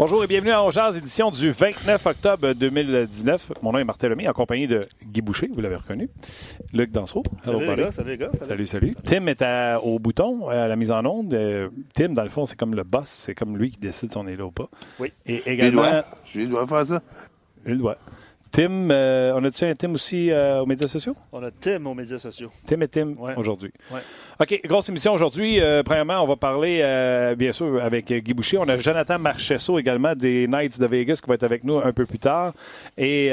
Bonjour et bienvenue à Ongears, édition du 29 octobre 2019. Mon nom est Martin Lemay, en compagnie de Guy Boucher, vous l'avez reconnu. Luc Dansereau. Salut les gars, salut les gars. Salut, salut. Tim est à- au bouton, à la mise en onde. Euh, Tim, dans le fond, c'est comme le boss, c'est comme lui qui décide si on est là ou pas. Oui. Et J'ai le également, droit. J'ai le droit de faire ça? il doit. Tim, euh, on a-tu un Tim aussi euh, aux médias sociaux? On a Tim aux médias sociaux. Tim et Tim Ouais. aujourd'hui. Ouais. OK, grosse émission aujourd'hui. Euh, premièrement, on va parler, bien sûr, avec Guy Boucher. On a Jonathan Marchesso également des Knights de Vegas qui va être avec nous un peu plus tard. Et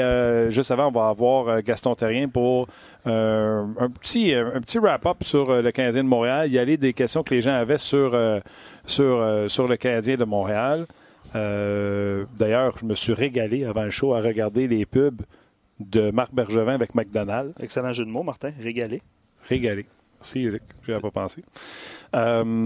juste avant, on va avoir Gaston Terrien pour un petit, un petit wrap-up sur le Canadien de Montréal. Y aller des questions que les gens avaient sur, sur, sur le Canadien de Montréal. Euh, D'ailleurs, je me suis régalé avant le show à regarder les pubs de Marc Bergevin avec McDonald's. Excellent jeu de mots, Martin. Régalé. Régalé. Merci, Luc. Je n'avais pas pensé. Euh,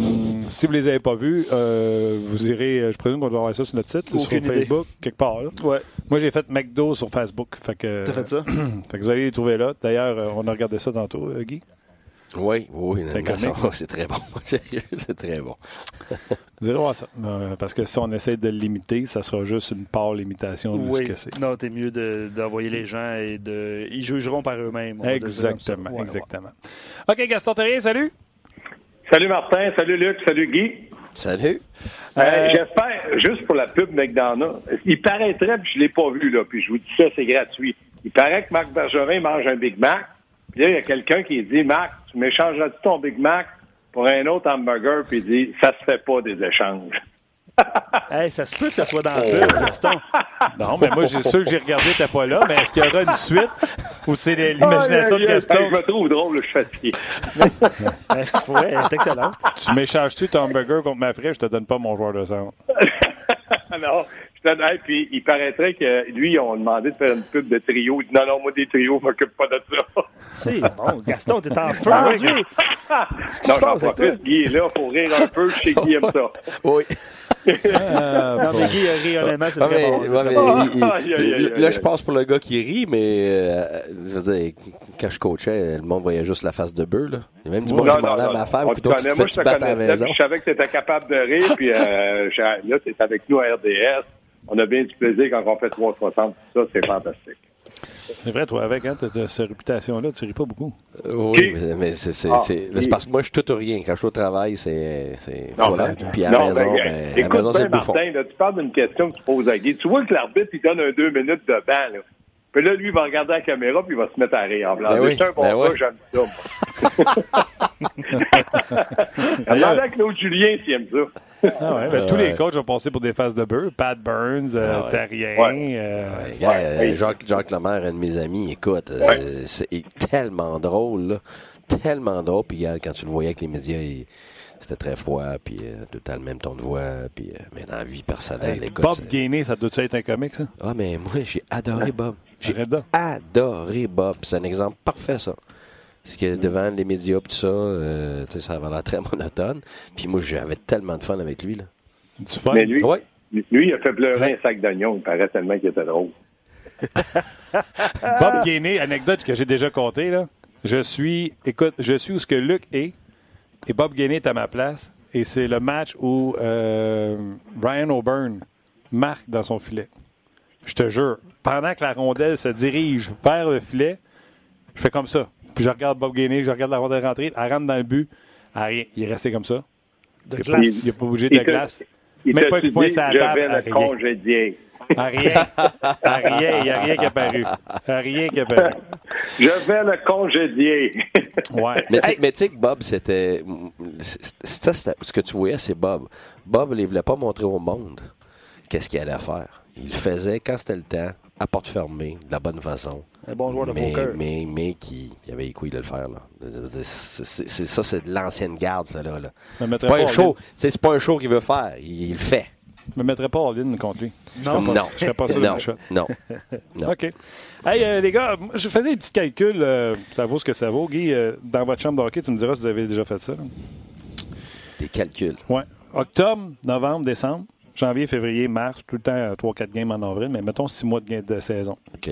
si vous ne les avez pas vus, euh, vous irez, je présume qu'on doit avoir ça sur notre site, sur Aucune idée. Facebook, quelque part. là. Ouais. Moi, j'ai fait McDo sur Facebook. Fait que, T'as fait ça? fait que vous allez les trouver là. D'ailleurs, on a regardé ça tantôt, Guy. Oui, oui, c'est très bon. Sérieux, c'est très bon. Vous irez voir ça. Euh, parce que si on essaie de le limiter, ça sera juste une part limitation de ce que c'est. Non, t'es mieux de- d'envoyer les gens et de. Ils jugeront par eux-mêmes. Exactement, Ouais, exactement. OK, Gaston Terrien, salut. Salut Martin, salut Luc, salut Guy. Salut. Euh, Euh, J'espère, juste pour la pub McDonald's, il paraîtrait, puis je l'ai pas vu, là, puis je vous dis ça, c'est gratuit. Il paraît que Marc Bergerin mange un Big Mac, puis là, il y a quelqu'un qui dit, Marc, tu m'échangeras-tu ton Big Mac pour un autre hamburger, puis il dit, ça se fait pas des échanges. Hey, ça se peut que ça soit dans le pub, Gaston. Non, mais moi, j'ai sûr que j'ai regardé, t'es pas là, mais est-ce qu'il y aura une suite ou c'est l'imagination de Gaston? Je me trouve drôle, je suis fatigué. Ouais, elle est excellente. Tu m'échanges-tu ton hamburger contre ma frère, je te donne pas mon joueur de centre. non, hey, puis il paraîtrait que lui, ils ont demandé de faire une pub de trio. Il dit, non, non, moi, des trios, je m'occupe pas de ça. C'est bon. Gaston, t'es en feu aujourd'hui. non, se j'en profite, Guy est là pour rire un peu, je sais qui aime ça. Oui. Non, mais Guy a ri honnêtement, c'est très bon. là, je passe pour le gars qui rit, mais euh, je veux dire, quand je coachais, le monde voyait juste la face de bœuf. Là. Il y a même du monde qui demandait à ma femme, on écoute, tu te fais te battre à la connaissais, maison? puis je savais que tu étais capable de rire, puis euh, là, tu es avec nous à RDS. On a bien du plaisir quand on fait 360, tout ça, c'est fantastique. C'est vrai, toi, avec, hein, t'as cette réputation-là, tu ris pas beaucoup. Euh, Oui, Qui? mais, mais c'est c'est- Ah, c'est- qui? c'est parce que moi, je suis tout ou rien. Quand je suis au travail, c'est. c'est- Non, voilà. Puis à la maison, ben, ben, à la écoute maison, c'est. Martin, là, tu parles d'une question que tu poses à Guy. Tu vois que l'arbitre, il donne un deux minutes de banc, là. Puis là, lui, il va regarder la caméra, puis il va se mettre à rire en blanc. Ben oui, c'est un bon ben gars, oui. j'aime ça. Demande à Claude Julien s'il aime ça. Ah ouais, ben, tous les coachs ont passé pour des faces de beurre. Pat Burns, euh, Ah ouais. Terrien. Ouais. euh, Ouais, euh. Jacques, Jacques Lemaire, un de mes amis, écoute, euh, c'est tellement drôle, là. Tellement drôle. Puis quand tu le voyais avec les médias, il- c'était très froid, puis euh, tout le même ton de voix. Puis, euh, mais dans la vie personnelle, hey, écoute. Bob Gainey, ça doit être un comique, ça? Ah, mais moi, j'ai adoré Bob. J'ai adoré Bob. C'est un exemple parfait, ça. Parce que devant les médias, tout ça, euh, ça avait l'air très monotone. Puis moi, j'avais tellement de fun avec lui, là. Du fun? Mais lui, Ouais. lui, il a fait pleurer un sac d'oignons. Il paraît tellement qu'il était drôle. Bob Gainey, anecdote que j'ai déjà contée, là. Je suis, écoute, je suis où ce que Luc est, et Bob Gainey est à ma place, et c'est le match où euh, Ryan O'Byrne marque dans son filet. Je te jure, pendant que la rondelle se dirige vers le filet, je fais comme ça. Puis je regarde Bob Gainey, je regarde la rondelle rentrer, elle rentre dans le but, elle rien. Il est resté comme ça. De Il n'a glace. pas, il a pas bougé de Il glace. Il Même pas dit, de point sur la je table, vais à le rien. congédier. À rien. À rien. Il n'y a rien qui est apparu. À rien qui est apparu. Je vais le congédier. Ouais. Mais tu sais- mais tu sais que Bob, c'était. Ça, ce que tu voyais, c'est Bob. Bob, il ne voulait pas montrer au monde qu'est-ce qu'il allait faire. Il le faisait quand c'était le temps, à porte fermée, de la bonne façon. Un bon joueur de mais, poker. mais, mais qui, qui avait les couilles de le faire. Là. C'est- c'est- c'est- ça, c'est de l'ancienne garde, ça. Là, là. Mettrais Pas pas un show. C'est pas un show qu'il veut faire. Il, il le fait. Je me mettrais pas all-in contre lui. Non, non. Je serais pas sûr de non. le shot. non. Non. OK. Hey, euh, les gars, je faisais des petits calculs. euh, ça vaut ce que ça vaut. Guy, euh, dans votre chambre de hockey, tu me diras si vous avez déjà fait ça. là. Des calculs. Ouais. Octobre, novembre, décembre, janvier, février, mars, tout le temps 3-4 games en avril, mais mettons 6 mois de, de saison. OK.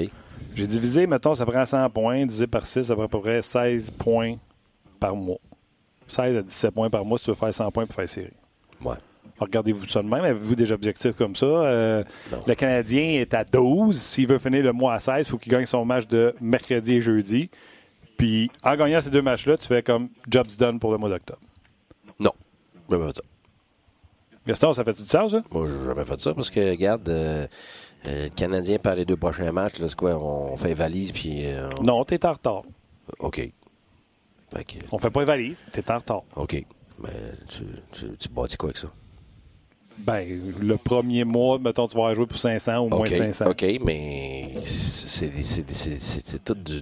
J'ai divisé, mettons, ça prend 100 points, divisé par 6, ça prend à peu près 16 points par mois. 16 à 17 points par mois si tu veux faire 100 points pour faire série. Ouais. Regardez-vous ça de même. Avez-vous des objectifs comme ça? Euh, le Canadien est à 12. S'il veut finir le mois à 16, il faut qu'il gagne son match de mercredi et jeudi. Puis, en gagnant ces deux matchs-là, tu fais comme job's done pour le mois d'octobre. Non. Je pas fait ça. Gaston, ça fait tout ça, ça? Moi, j'ai jamais fait ça parce que, regarde, euh, euh, le Canadien par les deux prochains matchs, là, c'est quoi? On fait valise, puis. On... Non, t'es en retard. OK. Fait que... On fait pas les valises, t'es en retard. OK. Mais tu, tu, tu bâtis quoi avec ça? Ben, le premier mois, mettons, tu vas jouer pour 500 ou moins de 500. OK, mais c'est tout du.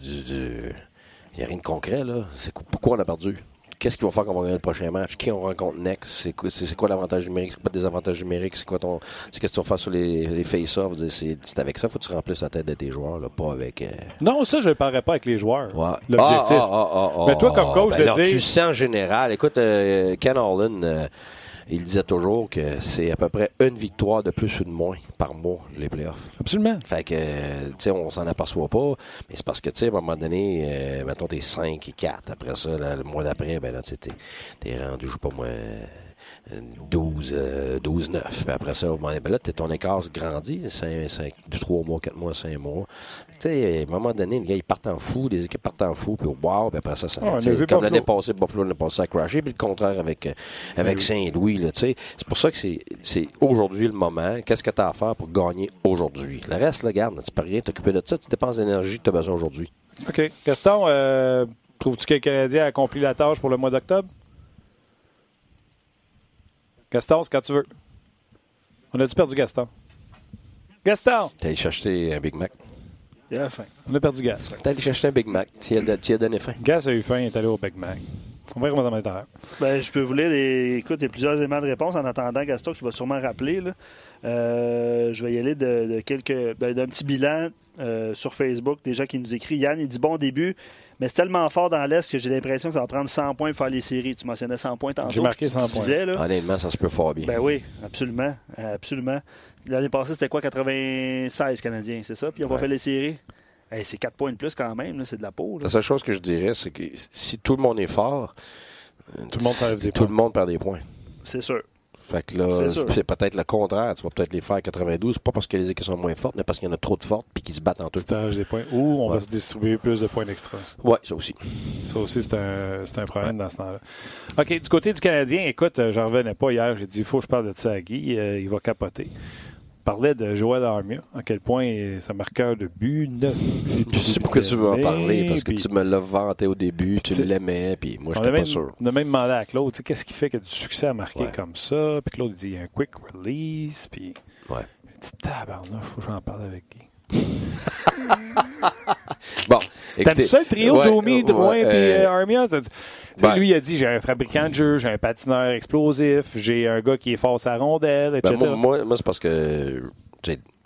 Il n'y a rien de concret, là. Pourquoi on a perdu? Qu'est-ce qu'il va faire quand on va gagner le prochain match? Qui on rencontre next? C'est quoi, quoi l'avantage numérique? C'est quoi le désavantage numérique? C'est quoi ton. C'est qu'est-ce que tu vas faire sur les, les face-offs? C'est avec ça, faut que tu remplisses la tête de tes joueurs, là, pas avec. Euh, non, ça, je ne parlerai pas avec les joueurs. Ouais. L'objectif. Ah, ah, ah, mais toi, comme coach, ben de dire. Tu sens en général. Écoute, euh, Ken Holland. Euh, il disait toujours que c'est à peu près une victoire de plus ou de moins par mois, les playoffs. Absolument. Fait que, tu sais, on s'en aperçoit pas, mais c'est parce que, tu sais, à un moment donné, euh, mettons, t'es 5 et 4. Après ça, le mois d'après, ben là, tu t'es rendu, je sais pas moi, 12, 12 9. Puis après ça, ben là, ton écart grandit, 5, 5, 2, 3 mois, 4 mois, 5 mois. Tu sais, à un moment donné, les gars, ils partent en fou, les équipes partent en fou, puis wow, puis après ça, ça comme l'année passée, Buffalo l'année passée a crashé, puis le contraire avec, euh, avec Saint-Louis, tu sais. C'est pour ça que c'est aujourd'hui le moment. Qu'est-ce que tu as à faire pour gagner aujourd'hui? Le reste, là, garde, tu peux rien t'occuper de ça, tu dépenses l'énergie que tu as besoin aujourd'hui. OK. Gaston, euh, trouves-tu que le Canadien a accompli la tâche pour le mois d'octobre? Gaston, c'est quand tu veux. On a-tu perdu Gaston? Gaston! T'as allé chercher un Big Mac? Il a faim. On a perdu Gas. T'as allé chercher un Big Mac. Tu as, as, donné faim. Gas a eu faim, il est allé au Big Mac. On va comment ça ben, Je peux vous lire. Les... Écoute, il y a plusieurs éléments de réponse en attendant Gaston qui va sûrement rappeler. Là. Euh, je vais y aller de, quelques ben, d'un petit bilan euh, sur Facebook. Des gens qui nous écrivent. Yann, il dit bon début. Mais c'est tellement fort dans l'Est que j'ai l'impression que ça va prendre 100 points pour faire les séries. Tu mentionnais 100 points tantôt. J'ai marqué 100 points. là. Honnêtement, ça se peut fort bien. Ben oui, absolument. absolument. L'année passée, c'était quoi 96 Canadiens, c'est ça? Puis on va faire les séries? c'est 4 points de plus quand même, c'est de la peau. La seule chose que je dirais, c'est que si tout le monde est fort, tout le monde perd des tout le monde perd des points. C'est sûr. Fait que là, c'est peut-être le contraire. Tu vas peut-être les faire 92, pas parce que les équipes sont moins fortes, mais parce qu'il y en a trop de fortes puis qu'ils se battent en tout. Des points. Ou on va se distribuer plus de points d'extra. Oui, ça aussi. Ça aussi, c'est un, un, problème dans ce temps-là. OK, du côté du Canadien, écoute, euh, j'en revenais pas hier. J'ai dit, il faut que je parle de ça à Guy. Euh, il va capoter parlais de Joël Armia, à quel point un marqueur de but neuf. Je sais pourquoi tu veux en parler, parce que tu me l'as vanté au début, tu l'aimais, puis moi, je n'étais pas sûr. On a même demandé à Claude, qu'est-ce qui fait que du succès à marquer comme ça? Puis Claude dit, il y a un quick release, puis... Ouais. Il dit, tabarnak, faut que j'en parle avec Guy. bon, T'aimes ça le trio Domi, Drouin et euh, euh, Armia? Ben, lui, il a dit j'ai un fabricant de jeu, j'ai un patineur explosif, j'ai un gars qui est fort à rondelle, etc. Ben, moi, moi c'est parce que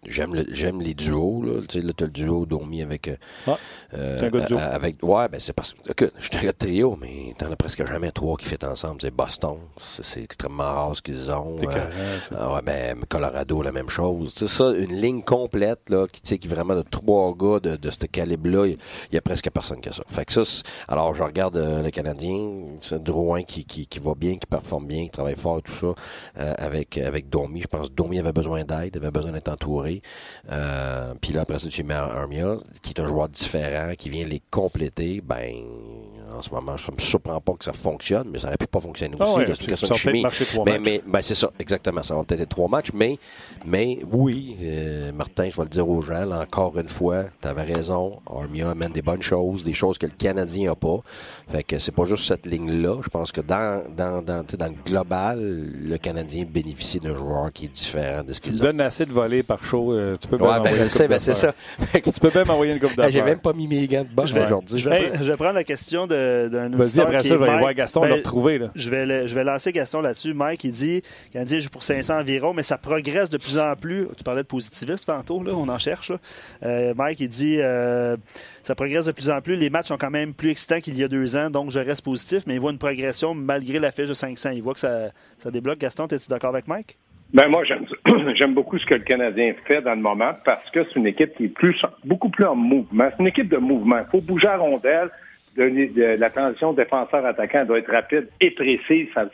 J'aime le, j'aime les duos là. Tu sais, là, t'as le duo dormi avec. Euh, ah, euh, duo. avec, ouais, ben c'est parce que je suis un gars de trio, mais t'en as presque jamais trois qui fait ensemble. C'est Boston, c'est, extrêmement rare ce qu'ils ont. Euh, ouais, ben Colorado, la même chose. Tu sais, ça, une ligne complète là, qui, tu sais, qui vraiment de trois gars de, de ce calibre-là, il y, a presque personne que ça. Fait que ça, alors je regarde le Canadien, c'est Drouin qui, qui, qui va bien, qui performe bien, qui travaille fort tout ça, avec avec Domi. Je pense que Domi avait besoin d'aide, avait besoin d'être entouré. Euh, puis là, après ça, tu mets Armia, qui est un joueur différent, qui vient les compléter. Ben, en ce moment, je ne me surprends pas que ça fonctionne, mais ça aurait pu pas fonctionner ah aussi. c'est une question de chimie. Mais, mais ben, c'est ça, exactement. Ça va peut-être être trois matchs, mais, mais oui, euh, Martin, je vais le dire aux gens, encore une fois, tu avais raison. Armia amène des bonnes choses, des choses que le Canadien n'a pas. Fait que c'est pas juste cette ligne-là. Je pense que dans, dans, dans, dans le global, le Canadien bénéficie d'un joueur qui est différent de ce qu'il a. Donnes assez de volets par euh, tu peux ouais, ben, je sais, ben, c'est ça. tu peux même envoyer une coupe d'affaires. J'ai même pas mis mes gants de boxe aujourd'hui. Je, je, vais prendre la question de d'un Vas-y, après ça, je vais aller voir Gaston, ben, le retrouver. Là. Je, vais je vais lancer Gaston là-dessus. Mike, il dit Canadien joue pour 500 environ, mais ça progresse de plus en plus. Tu parlais de positivisme tantôt, là, on en cherche. Euh, Mike, il dit euh, ça progresse de plus en plus. Les matchs sont quand même plus excitants qu'il y a deux ans, donc je reste positif, mais il voit une progression malgré la fiche de 500. Il voit que ça, ça débloque. Gaston, es-tu d'accord avec Mike? Ben moi, j'aime, beaucoup ce que le Canadien fait dans le moment parce que c'est une équipe qui est plus, beaucoup plus en mouvement. C'est une équipe de mouvement. Il faut bouger à rondelle de, la transition défenseur-attaquant doit être rapide et précise. Ça,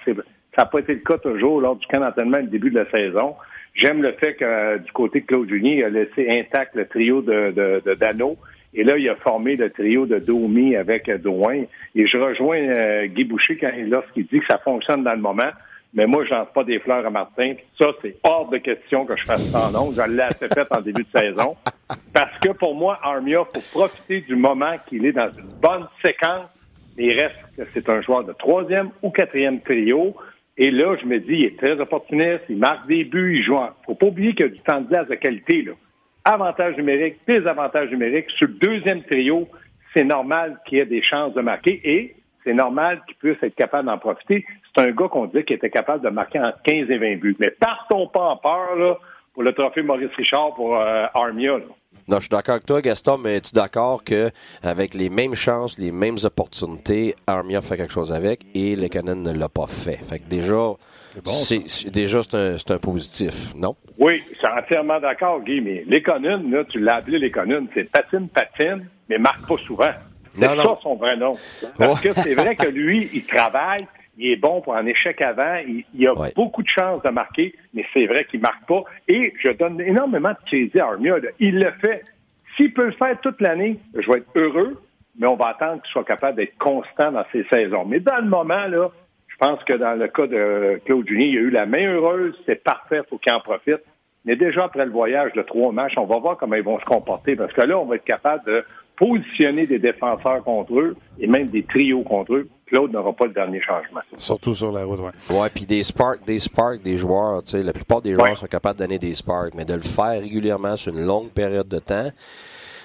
n'a pas été le cas toujours lors du camp d'entraînement au début de la saison. J'aime le fait que euh, du côté de Claude Junier, il a laissé intact le trio de, de, de Dano. Et là, il a formé le trio de Domi avec euh, Drouin. Et je rejoins euh, Guy Boucher quand, lorsqu'il dit que ça fonctionne dans le moment. Mais moi, je lance pas des fleurs à Martin. Ça, c'est hors de question que je fasse ça en Je l'ai assez fait en début de saison. Parce que pour moi, Armia, faut profiter du moment qu'il est dans une bonne séquence. Il reste que c'est un joueur de troisième ou quatrième trio. Et là, je me dis, il est très opportuniste, il marque des buts, il joue. En... Faut pas oublier qu'il y a du temps de glace de qualité, là. Avantage numérique, désavantage numérique. Sur le deuxième trio, c'est normal qu'il ait des chances de marquer et c'est normal qu'il puisse être capable d'en profiter. C'est un gars qu'on dit qu'il était capable de marquer entre 15 et 20 buts. Mais partons pas en peur là, pour le trophée Maurice Richard pour euh, Armia. Non, je suis d'accord avec toi, Gaston, mais es-tu d'accord qu'avec les mêmes chances, les mêmes opportunités, Armia fait quelque chose avec et le Canon ne l'a pas fait? Fait que déjà, c'est déjà c'est un, positif, non? Oui, je suis entièrement d'accord, Guy, mais les là, tu l'as appelé les c'est patine, patine, mais marque pas souvent. C'est ça son vrai nom. Parce que c'est vrai que lui, il travaille, il est bon pour un échec avant, il, a beaucoup de chances de marquer, mais c'est vrai qu'il marque pas. Et je donne énormément de crédit à Armia. Il le fait. S'il peut le faire toute l'année, je vais être heureux, mais on va attendre qu'il soit capable d'être constant dans ses saisons. Mais dans le moment, là, je pense que dans le cas de Claude Junier, il a eu la main heureuse, c'est parfait, faut qu'il en profite. Mais déjà après le voyage de trois matchs, on va voir comment ils vont se comporter parce que là, on va être capable de positionner des défenseurs contre eux et même des trios contre eux. Claude n'aura pas le dernier changement. Surtout sur la route, oui. Ouais, puis des sparks, des sparks, des joueurs, tu sais, la plupart des joueurs sont capables de donner des sparks, mais de le faire régulièrement sur une longue période de temps,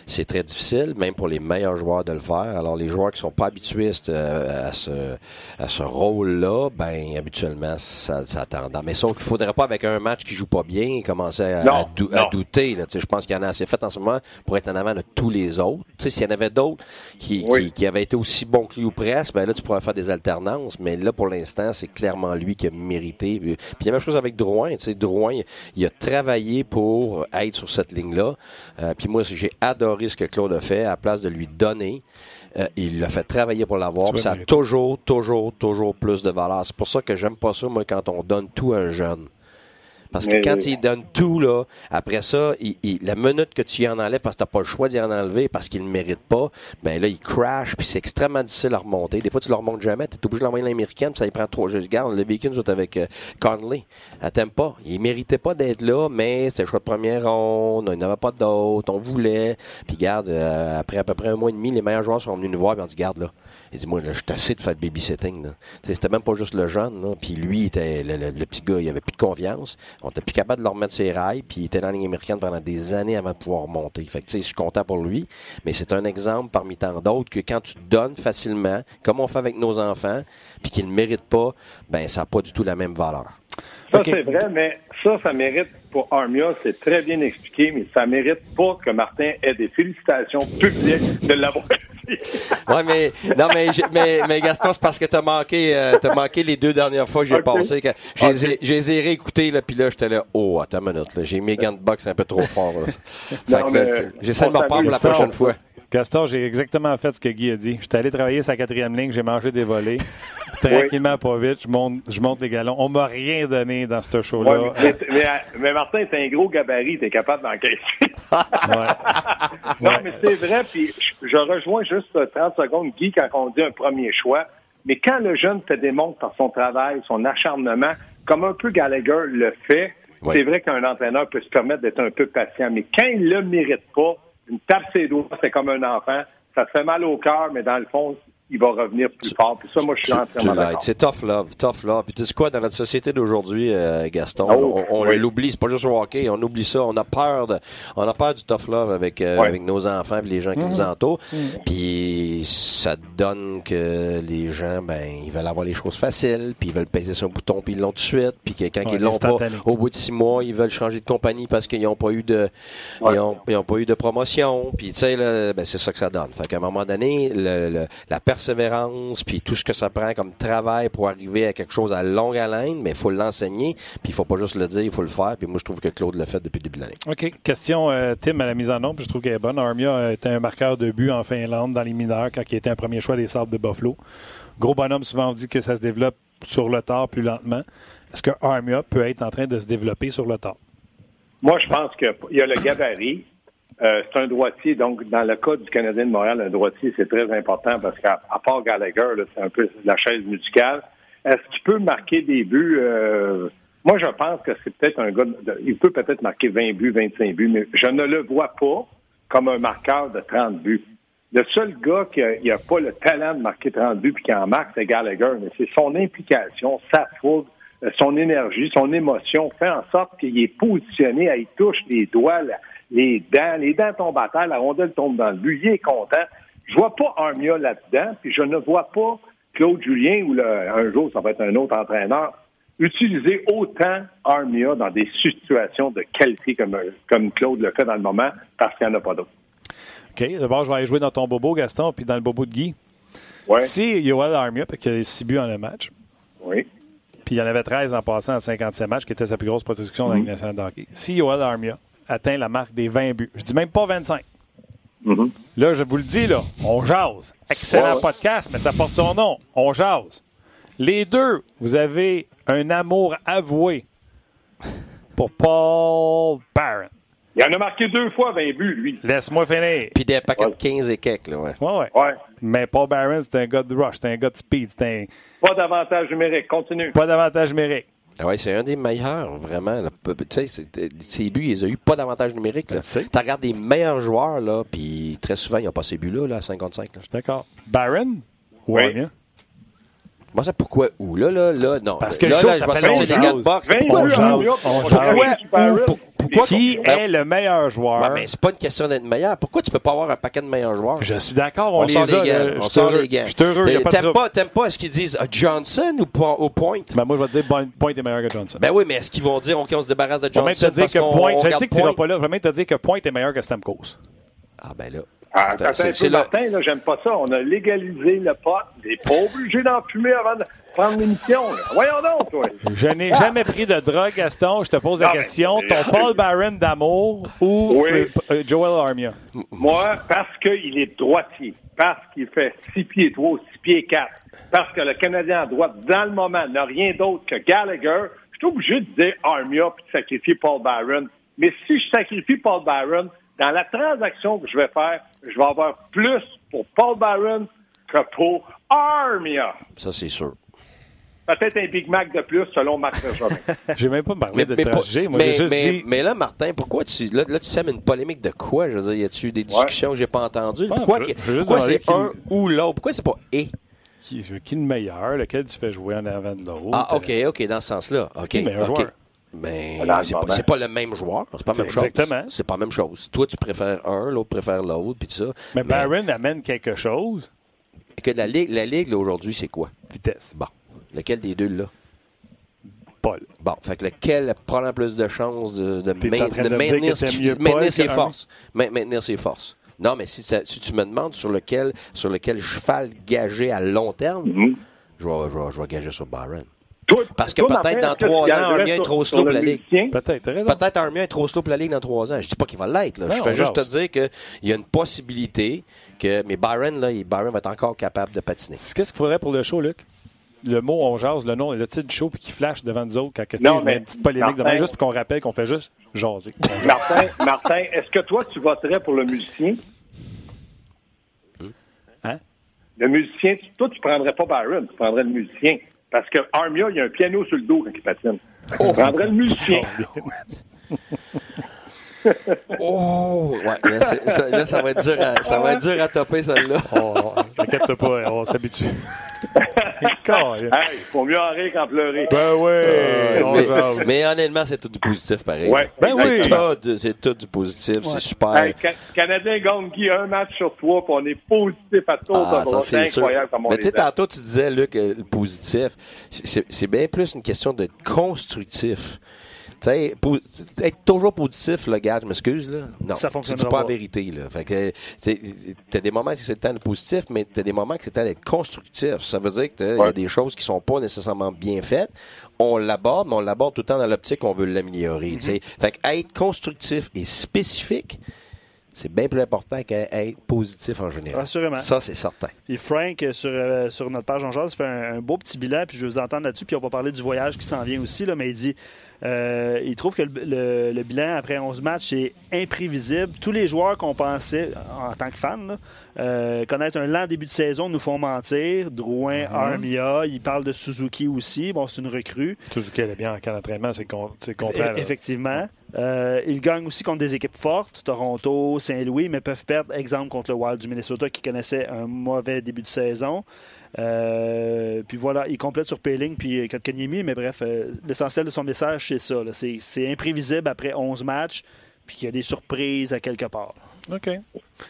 c'est très difficile, même pour les meilleurs joueurs de le faire. Alors, les joueurs qui sont pas habitués à ce, à ce rôle-là, ben, habituellement, ça, ça tendance. Mais sauf qu'il faudrait pas, avec un match qui joue pas bien, commencer à, douter. Là. Je pense qu'il y en a assez fait en ce moment pour être en avant de tous les autres. S'il y en avait d'autres qui, qui, avaient été aussi bons que lui ou presque, ben là, tu pourrais faire des alternances. Mais là, pour l'instant, c'est clairement lui qui a mérité. Puis il y a la même chose avec Drouin. Drouin, il a travaillé pour être sur cette ligne-là. Euh, puis moi, j'ai adoré ce que Claude a fait, à place de lui donner, euh, il l'a fait travailler pour l'avoir. Ça a toujours, toujours, toujours plus de valeur. C'est pour ça que j'aime pas ça, moi, quand on donne tout à un jeune. Parce que quand il donne tout, là, après ça, il, la minute que tu y en enlèves parce que tu n'as pas le choix d'y en enlever parce qu'il ne mérite pas, ben là, il crash, puis c'est extrêmement difficile à remonter. Des fois, tu le remontes jamais. Tu es obligé de l'envoyer l'américaine, ça il prend trop. Je regarde, le Bacon sont avec euh, Conley. Elle t'aime pas. Il méritait pas d'être là, mais c'était le choix de première ronde. Il n'y avait pas d'autre. On voulait. Puis garde, euh, après à peu près un mois et demi, les meilleurs joueurs sont venus nous voir et on dit, garde là. Il dit, moi, là, je suis assez de faire de babysitting. C'était même pas juste le jeune. Là. Puis lui, était le, petit gars, il avait plus de confiance. On était plus capable de leur remettre ses rails. Puis il était dans la ligne américaine pendant des années avant de pouvoir monter. Fait que, je suis content pour lui. Mais c'est un exemple parmi tant d'autres que quand tu donnes facilement, comme on fait avec nos enfants, puis qu'ils ne méritent pas, ben ça n'a pas du tout la même valeur. Ça, c'est vrai, mais ça, ça mérite pour Armia, c'est très bien expliqué, mais ça mérite pas que Martin ait des félicitations publiques de l'avoir ouais, mais non, mais, mais, mais Gaston, c'est parce que t'as manqué, euh, t'as manqué les deux dernières fois que j'ai passé. J'ai okay. les ai réécoutés, là, puis là, j'étais là, oh, attends une minute, j'ai mis gants de boxe un peu trop fort. J'essaie de me reprendre la prochaine fois. Gaston, j'ai exactement fait ce que Guy a dit. J'étais allé travailler sa quatrième ligne, j'ai mangé des volets. Tranquillement, pas vite, je monte, je monte les galons. On m'a rien donné dans ce show-là. mais, mais, Martin, t'es un gros gabarit, t'es capable d'encaisser. ouais. Non, mais c'est vrai, puis je, rejoins juste 30 secondes Guy quand on dit un premier choix. Mais quand le jeune te démontre par son travail, son acharnement, comme un peu Gallagher le fait, c'est vrai qu'un entraîneur peut se permettre d'être un peu patient. Mais quand il le mérite pas, une tape ses doigts, c'est comme un enfant. Ça fait mal au cœur, mais dans le fond, il va revenir plus fort. Puis ça, moi, je suis entièrement d'accord. C'est tough love, tough love. Puis tu sais quoi, dans notre société d'aujourd'hui, euh, Gaston, oh, on, l'oublie. C'est pas juste au hockey, on oublie ça. On a peur de, on a peur du tough love avec euh, avec nos enfants et les gens qui nous mhm. entourent. Mhm. Puis ça donne que les gens, ben, ils veulent avoir les choses faciles, puis ils veulent peser sur un bouton, puis ils l'ont tout de suite. Puis que quand ils l'ont pas, au bout de six mois, ils veulent changer de compagnie parce qu'ils n'ont pas eu de, ils, ont, pas eu de promotion. Puis tu sais, ben, c'est ça que ça donne. Fait qu'à un moment donné, le, la personne persévérance, puis tout ce que ça prend comme travail pour arriver à quelque chose à longue haleine, mais il faut l'enseigner, puis il faut pas juste le dire, il faut le faire. Puis moi, je trouve que Claude l'a fait depuis le début de l'année. OK. Question, euh, Tim, à la mise en ombre, je trouve qu'elle est bonne. Armia était un marqueur de but en Finlande dans les mineurs quand il était un premier choix des Sables de Buffalo. Gros bonhomme, souvent on dit que ça se développe sur le tard plus lentement. Est-ce que Armia peut être en train de se développer sur le tard? Moi, je pense qu'il y a le gabarit. Euh, c'est un droitier, donc dans le cas du Canadien de Montréal, un droitier, c'est très important parce qu'à part Gallagher, c'est un peu la chaise musicale. Est-ce qu'il peut marquer des buts? Euh, moi, je pense que c'est peut-être un gars. De, il peut peut-être marquer 20 buts, 25 buts, mais je ne le vois pas comme un marqueur de 30 buts. Le seul gars qui n'a pas le talent de marquer 30 buts puis qui en marque, c'est Gallagher, mais c'est son implication, sa fougue, euh, son énergie, son émotion fait en sorte qu'il est positionné, il touche les doigts, les dents, les dents tombent à terre, la rondelle tombe dans le but, il est content. Je vois pas Armia là-dedans, puis je ne vois pas Claude Julien, ou un jour ça va être un autre entraîneur, utiliser autant Armia dans des situations de qualité comme, comme Claude le fait dans le moment, parce qu'il n'y en a pas d'autres. OK. D'abord, je vais aller jouer dans ton bobo, Gaston, puis dans le bobo de Guy. Ouais. Si Yoel Armia, parce qu'il a 6 buts en un match, oui. puis il y en avait 13 en passant en 57 matchs, qui était sa plus grosse production dans la Ligue nationale de hockey. Si Yoel Armia atteint la marque des 20 buts, je dis même pas 25. Mm-hmm. Là, je vous le dis, là, on jase. Excellent Ouais, ouais. podcast, mais ça porte son nom. On jase. Les deux, vous avez un amour avoué pour Paul Barron. Il en a marqué deux fois 20 buts, lui. Laisse-moi finir. Puis des paquets Ouais. de 15 et quelques, là, ouais. Ouais, ouais. Ouais. Mais Paul Barron, c'est un gars de rush, c'est un gars de speed, c'est un... Pas d'avantage numérique. Continue. pas d'avantage numérique. Ah ouais, c'est un des meilleurs, vraiment. là. Tu sais, c'est- ces buts, ils ont eu pas d'avantage numérique. Là. Je sais. Tu regardes des meilleurs joueurs, là, puis très souvent, ils n'ont pas ces buts-là, là, à 55. Là. D'accord. Barron? Ou Oui. Moi, c'est pourquoi où? Là, là, là, non. Parce que là, le show là, je vais s'appelle sortir On les gars de boxe. 20 Pourquoi où? On on pourquoi Où? Pour- pourquoi Qui Ben, est le meilleur joueur? Ouais, mais c'est pas une question d'être meilleur. Pourquoi tu peux pas avoir un paquet de meilleurs joueurs? Je suis d'accord, on, on les sort a. les gants. là. On Je suis sort heureux. les gants. Je suis heureux, a pas T'aimes pas, t'aimes pas, est-ce qu'ils disent euh, Johnson ou pas au point? Ben, moi, je vais te dire Bon- Point est meilleur que Johnson. Ben oui, mais est-ce qu'ils vont dire, OK, on se débarrasse de je vais même Johnson te dire que Point, on je sais que tu n'iras Point? pas là, je vais même te dire que Point est meilleur que Stamkos. Ah, ben là. Ah, C'est-. Martin, là, j'aime pas ça. On a légalisé le pot. On n'est pas obligé d'en fumer avant de prendre l'émission. Voyons donc, toi. Je n'ai jamais pris de drogue, Gaston. Je te pose la Non, mais- question. Ton Paul Barron d'amour ou Oui. euh, euh, Joel Armia? Moi, parce qu'il est droitier, parce qu'il fait 6 pieds 3, 6 pieds 4, parce que le Canadien à droite, dans le moment, n'a rien d'autre que Gallagher, je suis obligé de dire Armia puis de sacrifier Paul Byron. Mais si je sacrifie Paul Byron, dans la transaction que je vais faire, je vais avoir plus pour Paul Byron que pour Armia. Ça, c'est sûr. Peut-être un Big Mac de plus, selon Marc Bergevin. J'ai même pas parlé Mais, de mais, transiger. Moi, mais, j'ai juste mais- dit. mais là, Martin, pourquoi tu. Là, là, tu sèmes une polémique de quoi? Je veux dire, y a-tu des discussions que j'ai pas entendues? Ouais, pourquoi c'est qui- un ou l'autre? Pourquoi c'est pas et? Qui, qui est le meilleur, lequel tu fais jouer en avant de l'autre? Ah, OK, OK, dans ce sens-là. OK. qui le meilleur OK. joueur? Ben, Dans le c'est pas, pas le même joueur. C'est pas la même chose. Exactement. C'est pas la même chose. Toi, tu préfères un, l'autre préfère l'autre, puis tout ça. Mais Barron amène quelque chose. que la Ligue, la Ligue aujourd'hui, c'est quoi? Vitesse. Bon. Lequel des deux, là? Paul. Bon, fait que lequel prend plus de chances de, main- maintenir, mieux ses forces? Ma- maintenir ses forces. Non, mais si, ça- si tu me demandes sur lequel, sur lequel cheval gagé à long terme, Mhm. je, vais, je, vais, je vais gager sur Byron. Parce que peut-être dans trois ans, Armia est trop slow pour la Ligue. Peut-être. Peut-être Armia est trop slow pour la Ligue dans trois ans. Je dis pas qu'il va l'être. Je fais juste te dire qu'il y a une possibilité que. Mais Byron, là, Byron va être encore capable de patiner. Qu'est-ce qu'il faudrait pour le show, Luc? Le mot on jase, le nom, le titre du show, puis qui flash devant nous autres quand que, tu sais, Non, je mets mais une petite polémique Martin- devant, juste pour qu'on rappelle qu'on fait juste jaser. Martin, Martin est-ce que toi, tu voterais pour le musicien? Hein? Le musicien, tu- toi, tu prendrais pas Byron, tu prendrais le musicien. Parce que Armia, il y a un piano sur le dos quand il patine. Tu prendrais le musicien. Oh! Ouais, là, ça, là, ça va être dur à, ça va être dur à topper, celle-là. Oh, T'inquiète pas, on s'habitue. Hey, faut mieux en rire qu'en pleurer. ben oui, on mais, honnêtement, c'est tout du positif, pareil. Ouais. Ben C'est oui. C'est tout du positif, c'est super. Hey, Ca- Canadien gagne Guy un match sur trois, puis on est positif à tout. Ah, c'est incroyable comme on Mais tu sais, tantôt, tu disais, Luc, euh, le positif, c'est c'est bien plus une question d'être constructif. Tu sais, po- être toujours positif, le gars, je m'excuse, là. Non, Ça dis pas la pas. vérité, là. Fait que, tu as des moments que c'est le temps de positif, mais tu as des moments que c'est le temps d'être constructif. Ça veut dire qu'il y a des choses qui sont pas nécessairement bien faites. On l'aborde, mais on l'aborde tout le temps dans l'optique qu'on veut l'améliorer, tu sais. Mm-hmm. Fait que être constructif et spécifique, c'est bien plus important qu'être positif en général. Assurément. Ça, c'est certain. Puis Frank, sur, euh, sur notre page en jazz, fait un, un beau petit bilan, puis je vais vous entendre là-dessus, puis on va parler du voyage qui s'en vient aussi, là, mais il dit euh, il trouve que le, le- le bilan après 11 matchs est imprévisible. Tous les joueurs qu'on pensait, en tant que fan, là, euh, connaître un lent début de saison nous font mentir. Drouin, Armia, il parle de Suzuki aussi. Bon, c'est une recrue. Suzuki elle est bien en camp d'entraînement, c'est con- contraire. Effectivement. Euh, ils gagnent aussi contre des équipes fortes, Toronto, Saint-Louis, mais peuvent perdre, exemple, contre le Wild du Minnesota qui connaissait un mauvais début de saison. Euh, puis voilà, il complète sur Payling puis Kotkaniemi, mais bref, euh, l'essentiel de son message, c'est ça. là. C'est c'est imprévisible après 11 matchs, puis qu'il y a des surprises à quelque part. OK.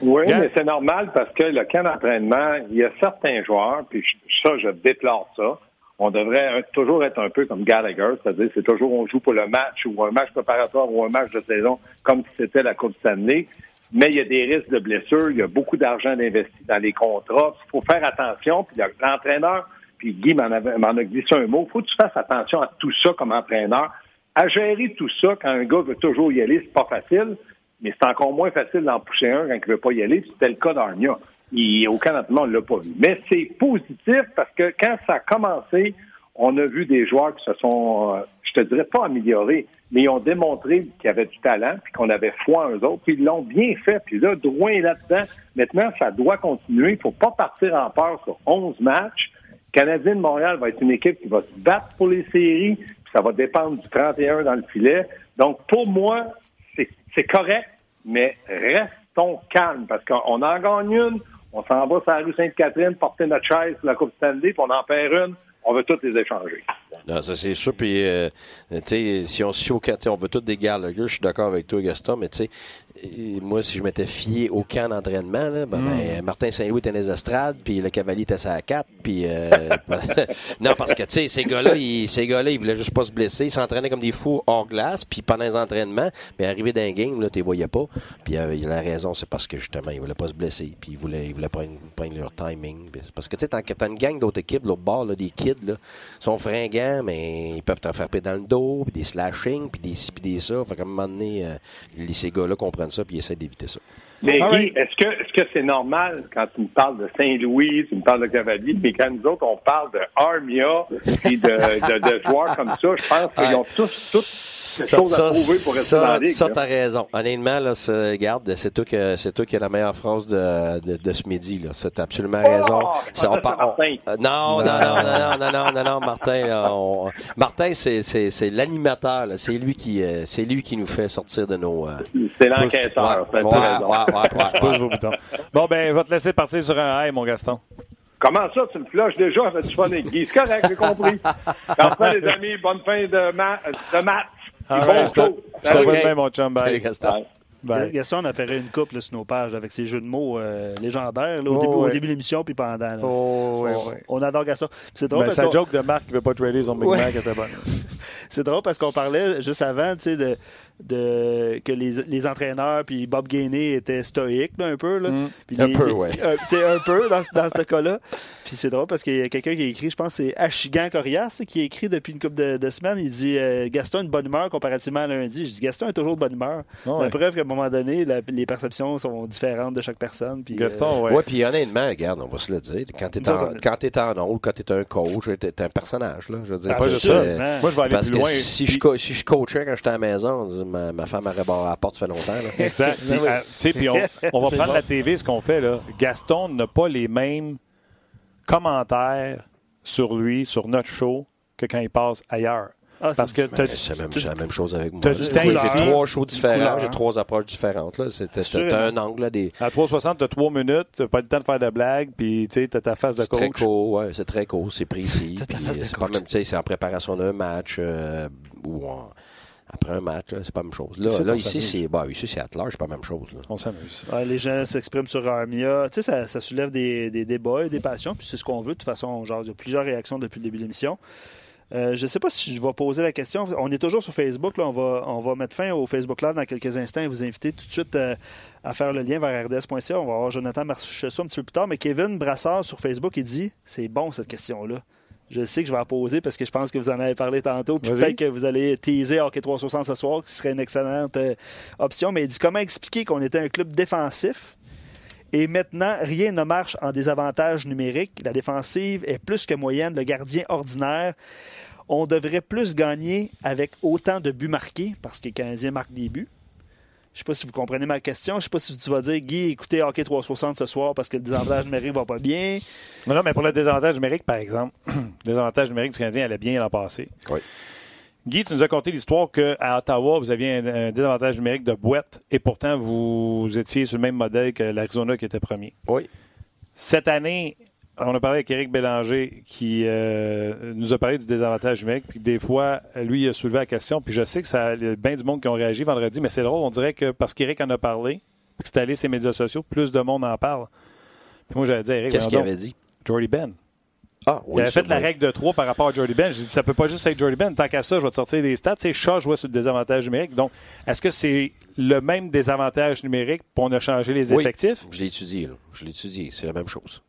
Oui, mais c'est normal parce que le camp d'entraînement, il y a certains joueurs, puis ça, je déplore ça. On devrait toujours être un peu comme Gallagher, c'est-à-dire c'est toujours on joue pour le match ou un match préparatoire ou un match de saison comme si c'était la Coupe Stanley. Mais il y a des risques de blessures, il y a beaucoup d'argent investi dans les contrats. Il faut faire attention. Puis l'entraîneur, puis Guy m'en, a glissé un mot, il faut que tu fasses attention à tout ça comme entraîneur. À gérer tout ça quand un gars veut toujours y aller, c'est pas facile. Mais c'est encore moins facile d'en pousser un quand il veut pas y aller. C'était le cas d'Armia. Il, au Canada, on ne l'a pas vu. Mais c'est positif parce que quand ça a commencé, on a vu des joueurs qui se sont, euh, je te dirais pas améliorés, mais ils ont démontré qu'ils avaient du talent puis qu'on avait foi en eux autres. Puis ils l'ont bien fait. Puis là, Drouin est là-dedans. Maintenant, ça doit continuer. Il ne faut pas partir en peur sur 11 matchs. Canadien de Montréal va être une équipe qui va se battre pour les séries. Puis ça va dépendre du 31 dans le filet. Donc, pour moi, c'est correct, mais restons calmes parce qu'on en gagne une, on s'en va sur la rue Sainte-Catherine, porter notre chaise pour la Coupe Stanley, puis on en perd une, on veut toutes les échanger. Non, ça c'est sûr. Puis, euh, tu sais, si on se sais, on veut tous des Gallagher, je suis d'accord avec toi, Gaston, mais tu sais, moi, si je m'étais fié au camp d'entraînement, là, ben, ben, Martin Saint-Louis était dans les estrades, puis le cavalier était à 4, puis... euh, non, parce que, tu sais, ces gars-là, ils, ces gars-là, ils voulaient juste pas se blesser, ils s'entraînaient comme des fous hors glace, puis pendant les entraînements, mais arrivé dans un game, là, tu les voyais pas, puis euh, il a la raison, c'est parce que, justement, ils voulaient pas se blesser, puis ils voulaient, ils voulaient prendre, prendre leur timing, parce que, tu sais, t'as une gang d'autres équipes, l'autre bord, là, des kids, là, sont fringants, mais ils peuvent te frapper dans le dos, puis des slashings, puis des ci, puis des ça. Fait qu'à un moment donné, euh, ces gars-là comprennent ça, puis d'éviter ça. Mais right. est-ce que est-ce que c'est normal quand tu me parles de Saint-Louis, tu me parles de Cavalier, mais quand nous autres on parle de Armia et de, de, de joueurs comme ça, je pense qu'ils ont tous tous ça, ça, t'as raison. Honnêtement, là, garde, c'est toi, qui as la meilleure phrase de, ce midi. Là. T'as absolument raison. Ça, on Non, non, non, non, non, non, non, non, Martin. Martin, c'est l'animateur. C'est lui qui c'est lui qui nous fait sortir de nos. C'est l'enquêteur. Ouais, ouais, ouais, pousse vos boutons. Bon, ben, va te laisser partir sur un high, mon Gaston. Comment ça, tu me flushes déjà avec du fun Guy? C'est correct, j'ai compris. Enfin, les amis, bonne fin de, ma de match. All Bon right, je te- show. je te Salut. vois demain, mon chum. Salut, Bye. Gaston. Bye. Gaston on a fait une couple sur nos pages avec ses jeux de mots euh, légendaires là, au, Oh, début, au ouais. début de l'émission puis pendant. là. Oh, ouais, on, ouais. on adore Gaston. C'est drôle, Ben, parce sa qu'on- joke de Marc qui ne veut pas trader son Big Ouais. Mac était bonne. c'est drôle parce qu'on parlait juste avant tu sais, de, de, que les, les entraîneurs puis Bob Gainey étaient stoïques là, un peu. Là. Mm. Puis Un les- peu, ouais. euh, tu un peu dans, dans ce cas-là. Puis c'est drôle parce qu'il y a quelqu'un qui a écrit, je pense que c'est Achigan Corias qui a écrit depuis une couple de, de semaines. Il dit euh, Gaston a une bonne humeur comparativement à lundi. Je dis Gaston est toujours de bonne humeur. Ouais. La preuve qu'à un moment donné, la- les perceptions sont différentes de chaque personne. Puis, euh, Gaston, ouais. Ouais, puis honnêtement, regarde, on va se le dire, quand t'es Nous en, autres, quand t'es en rôle, quand t'es un coach, t'es t'es un personnage, là, je veux dire. Ah, Pas juste ça. Absolument. Moi, je vais aller Parce plus loin. si, Puis- je, si je coachais quand j'étais à la maison, ma, ma femme aurait barré la porte, ça fait longtemps. Là. Exact. Puis, euh, tu sais, puis on, on va prendre bon. la TV, ce qu'on fait là. Gaston n'a pas les mêmes commentaires sur lui, sur notre show, que quand il passe ailleurs. ah, Parce c'est que Ben, C'est la même, c'est la même chose avec moi. J'ai trois shows différents, j'ai trois approches différentes. t'as un angle, là, des... à 360, tu as 3 minutes, tu pas le temps de faire de blagues, puis tu as ta face de C'est très coach. court, ouais, c'est très court, c'est précis. T'as ta puis, face de c'est pas coach. même, tu sais, c'est en préparation d'un match euh, ou en- après un match, c'est pas la même chose. Là, Ici, là ici, c'est bah, ici, c'est à large, c'est pas la même chose. Là. On s'amuse. Ouais, les gens s'expriment sur Armia. Tu sais, ça, ça soulève des, des débats et des passions, puis c'est ce qu'on veut. De toute façon, genre, il y a plusieurs réactions depuis le début de l'émission. Euh, je ne sais pas si je vais poser la question. On est toujours sur Facebook. Là. On, va, on va mettre fin au Facebook Live dans quelques instants et vous inviter tout de suite euh, à faire le lien vers rds.ca. On va avoir Jonathan Marchessault un petit peu plus tard. Mais Kevin Brassard sur Facebook, il dit c'est bon cette question-là. Je sais que je vais en poser parce que je pense que vous en avez parlé tantôt. Puis peut-être que vous allez teaser Hockey 360 ce soir, qui serait une excellente euh, option. Mais il dit comment expliquer qu'on était un club défensif? Et maintenant rien ne marche en désavantage numérique. La défensive est plus que moyenne, le gardien ordinaire. On devrait plus gagner avec autant de buts marqués parce que les Canadiens marquent des buts. Je ne sais pas si vous comprenez ma question. Je ne sais pas si tu vas dire, Guy, écoutez Hockey 360 ce soir parce que le désavantage numérique va pas bien. Non, non, mais pour le désavantage numérique, par exemple, le désavantage numérique du Canadien allait bien l'an passé. Oui. Guy, tu nous as conté l'histoire qu'à Ottawa, vous aviez un, un désavantage numérique de boîte et pourtant vous étiez sur le même modèle que l'Arizona qui était premier. Oui. Cette année, on a parlé avec Éric Bélanger qui euh, nous a parlé du désavantage numérique. Puis des fois, lui, il a soulevé la question. Puis je sais que ça a bien du monde qui ont réagi vendredi, mais c'est drôle. On dirait que parce qu'Éric en a parlé, puis que c'est allé sur les médias sociaux, plus de monde en parle. Puis moi, j'avais dit, Éric, Qu'est-ce qu'il avait dit? Jordy Ben. Ah, Il oui. avait fait ça, la oui. règle de 3 par rapport à Jordy Ben. J'ai dit, ça peut pas juste être Jordy Ben. Tant qu'à ça, je vais te sortir des stats. Tu sais, Shaw jouait sur le désavantage numérique. Donc, est-ce que c'est le même désavantage numérique pour on a changé les Oui. effectifs? Je l'ai étudié, là. Je l'ai étudié. C'est la même chose.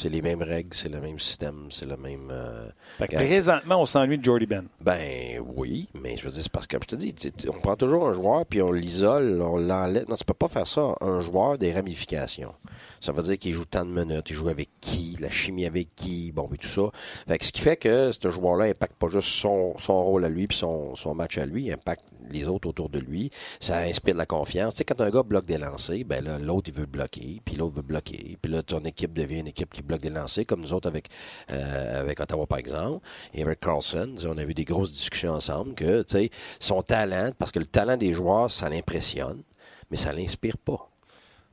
C'est les mêmes règles, c'est le même système, c'est le même. euh, Fait que Regarde. présentement, on s'ennuie de Jordy Ben. Ben oui, mais je veux dire, c'est parce que, comme je te dis, on prend toujours un joueur puis on l'isole, on l'enlève. Non, tu peux pas faire ça. Un joueur des ramifications. Ça veut dire qu'il joue tant de minutes, il joue avec qui, la chimie avec qui, bon, et tout ça. Fait que ce qui fait que ce joueur-là impacte pas juste son, son rôle à lui puis son, son match à lui, il impacte les autres autour de lui. Ça inspire de la confiance. Tu quand un gars bloque des lancers, ben là, l'autre, il veut bloquer, puis l'autre veut bloquer. Puis là, ton équipe devient une équipe qui bloque des lancers, comme nous autres avec, euh, avec Ottawa, par exemple. Et avec Carlson, on a eu des grosses discussions ensemble que, tu son talent, parce que le talent des joueurs, ça l'impressionne, mais ça l'inspire pas.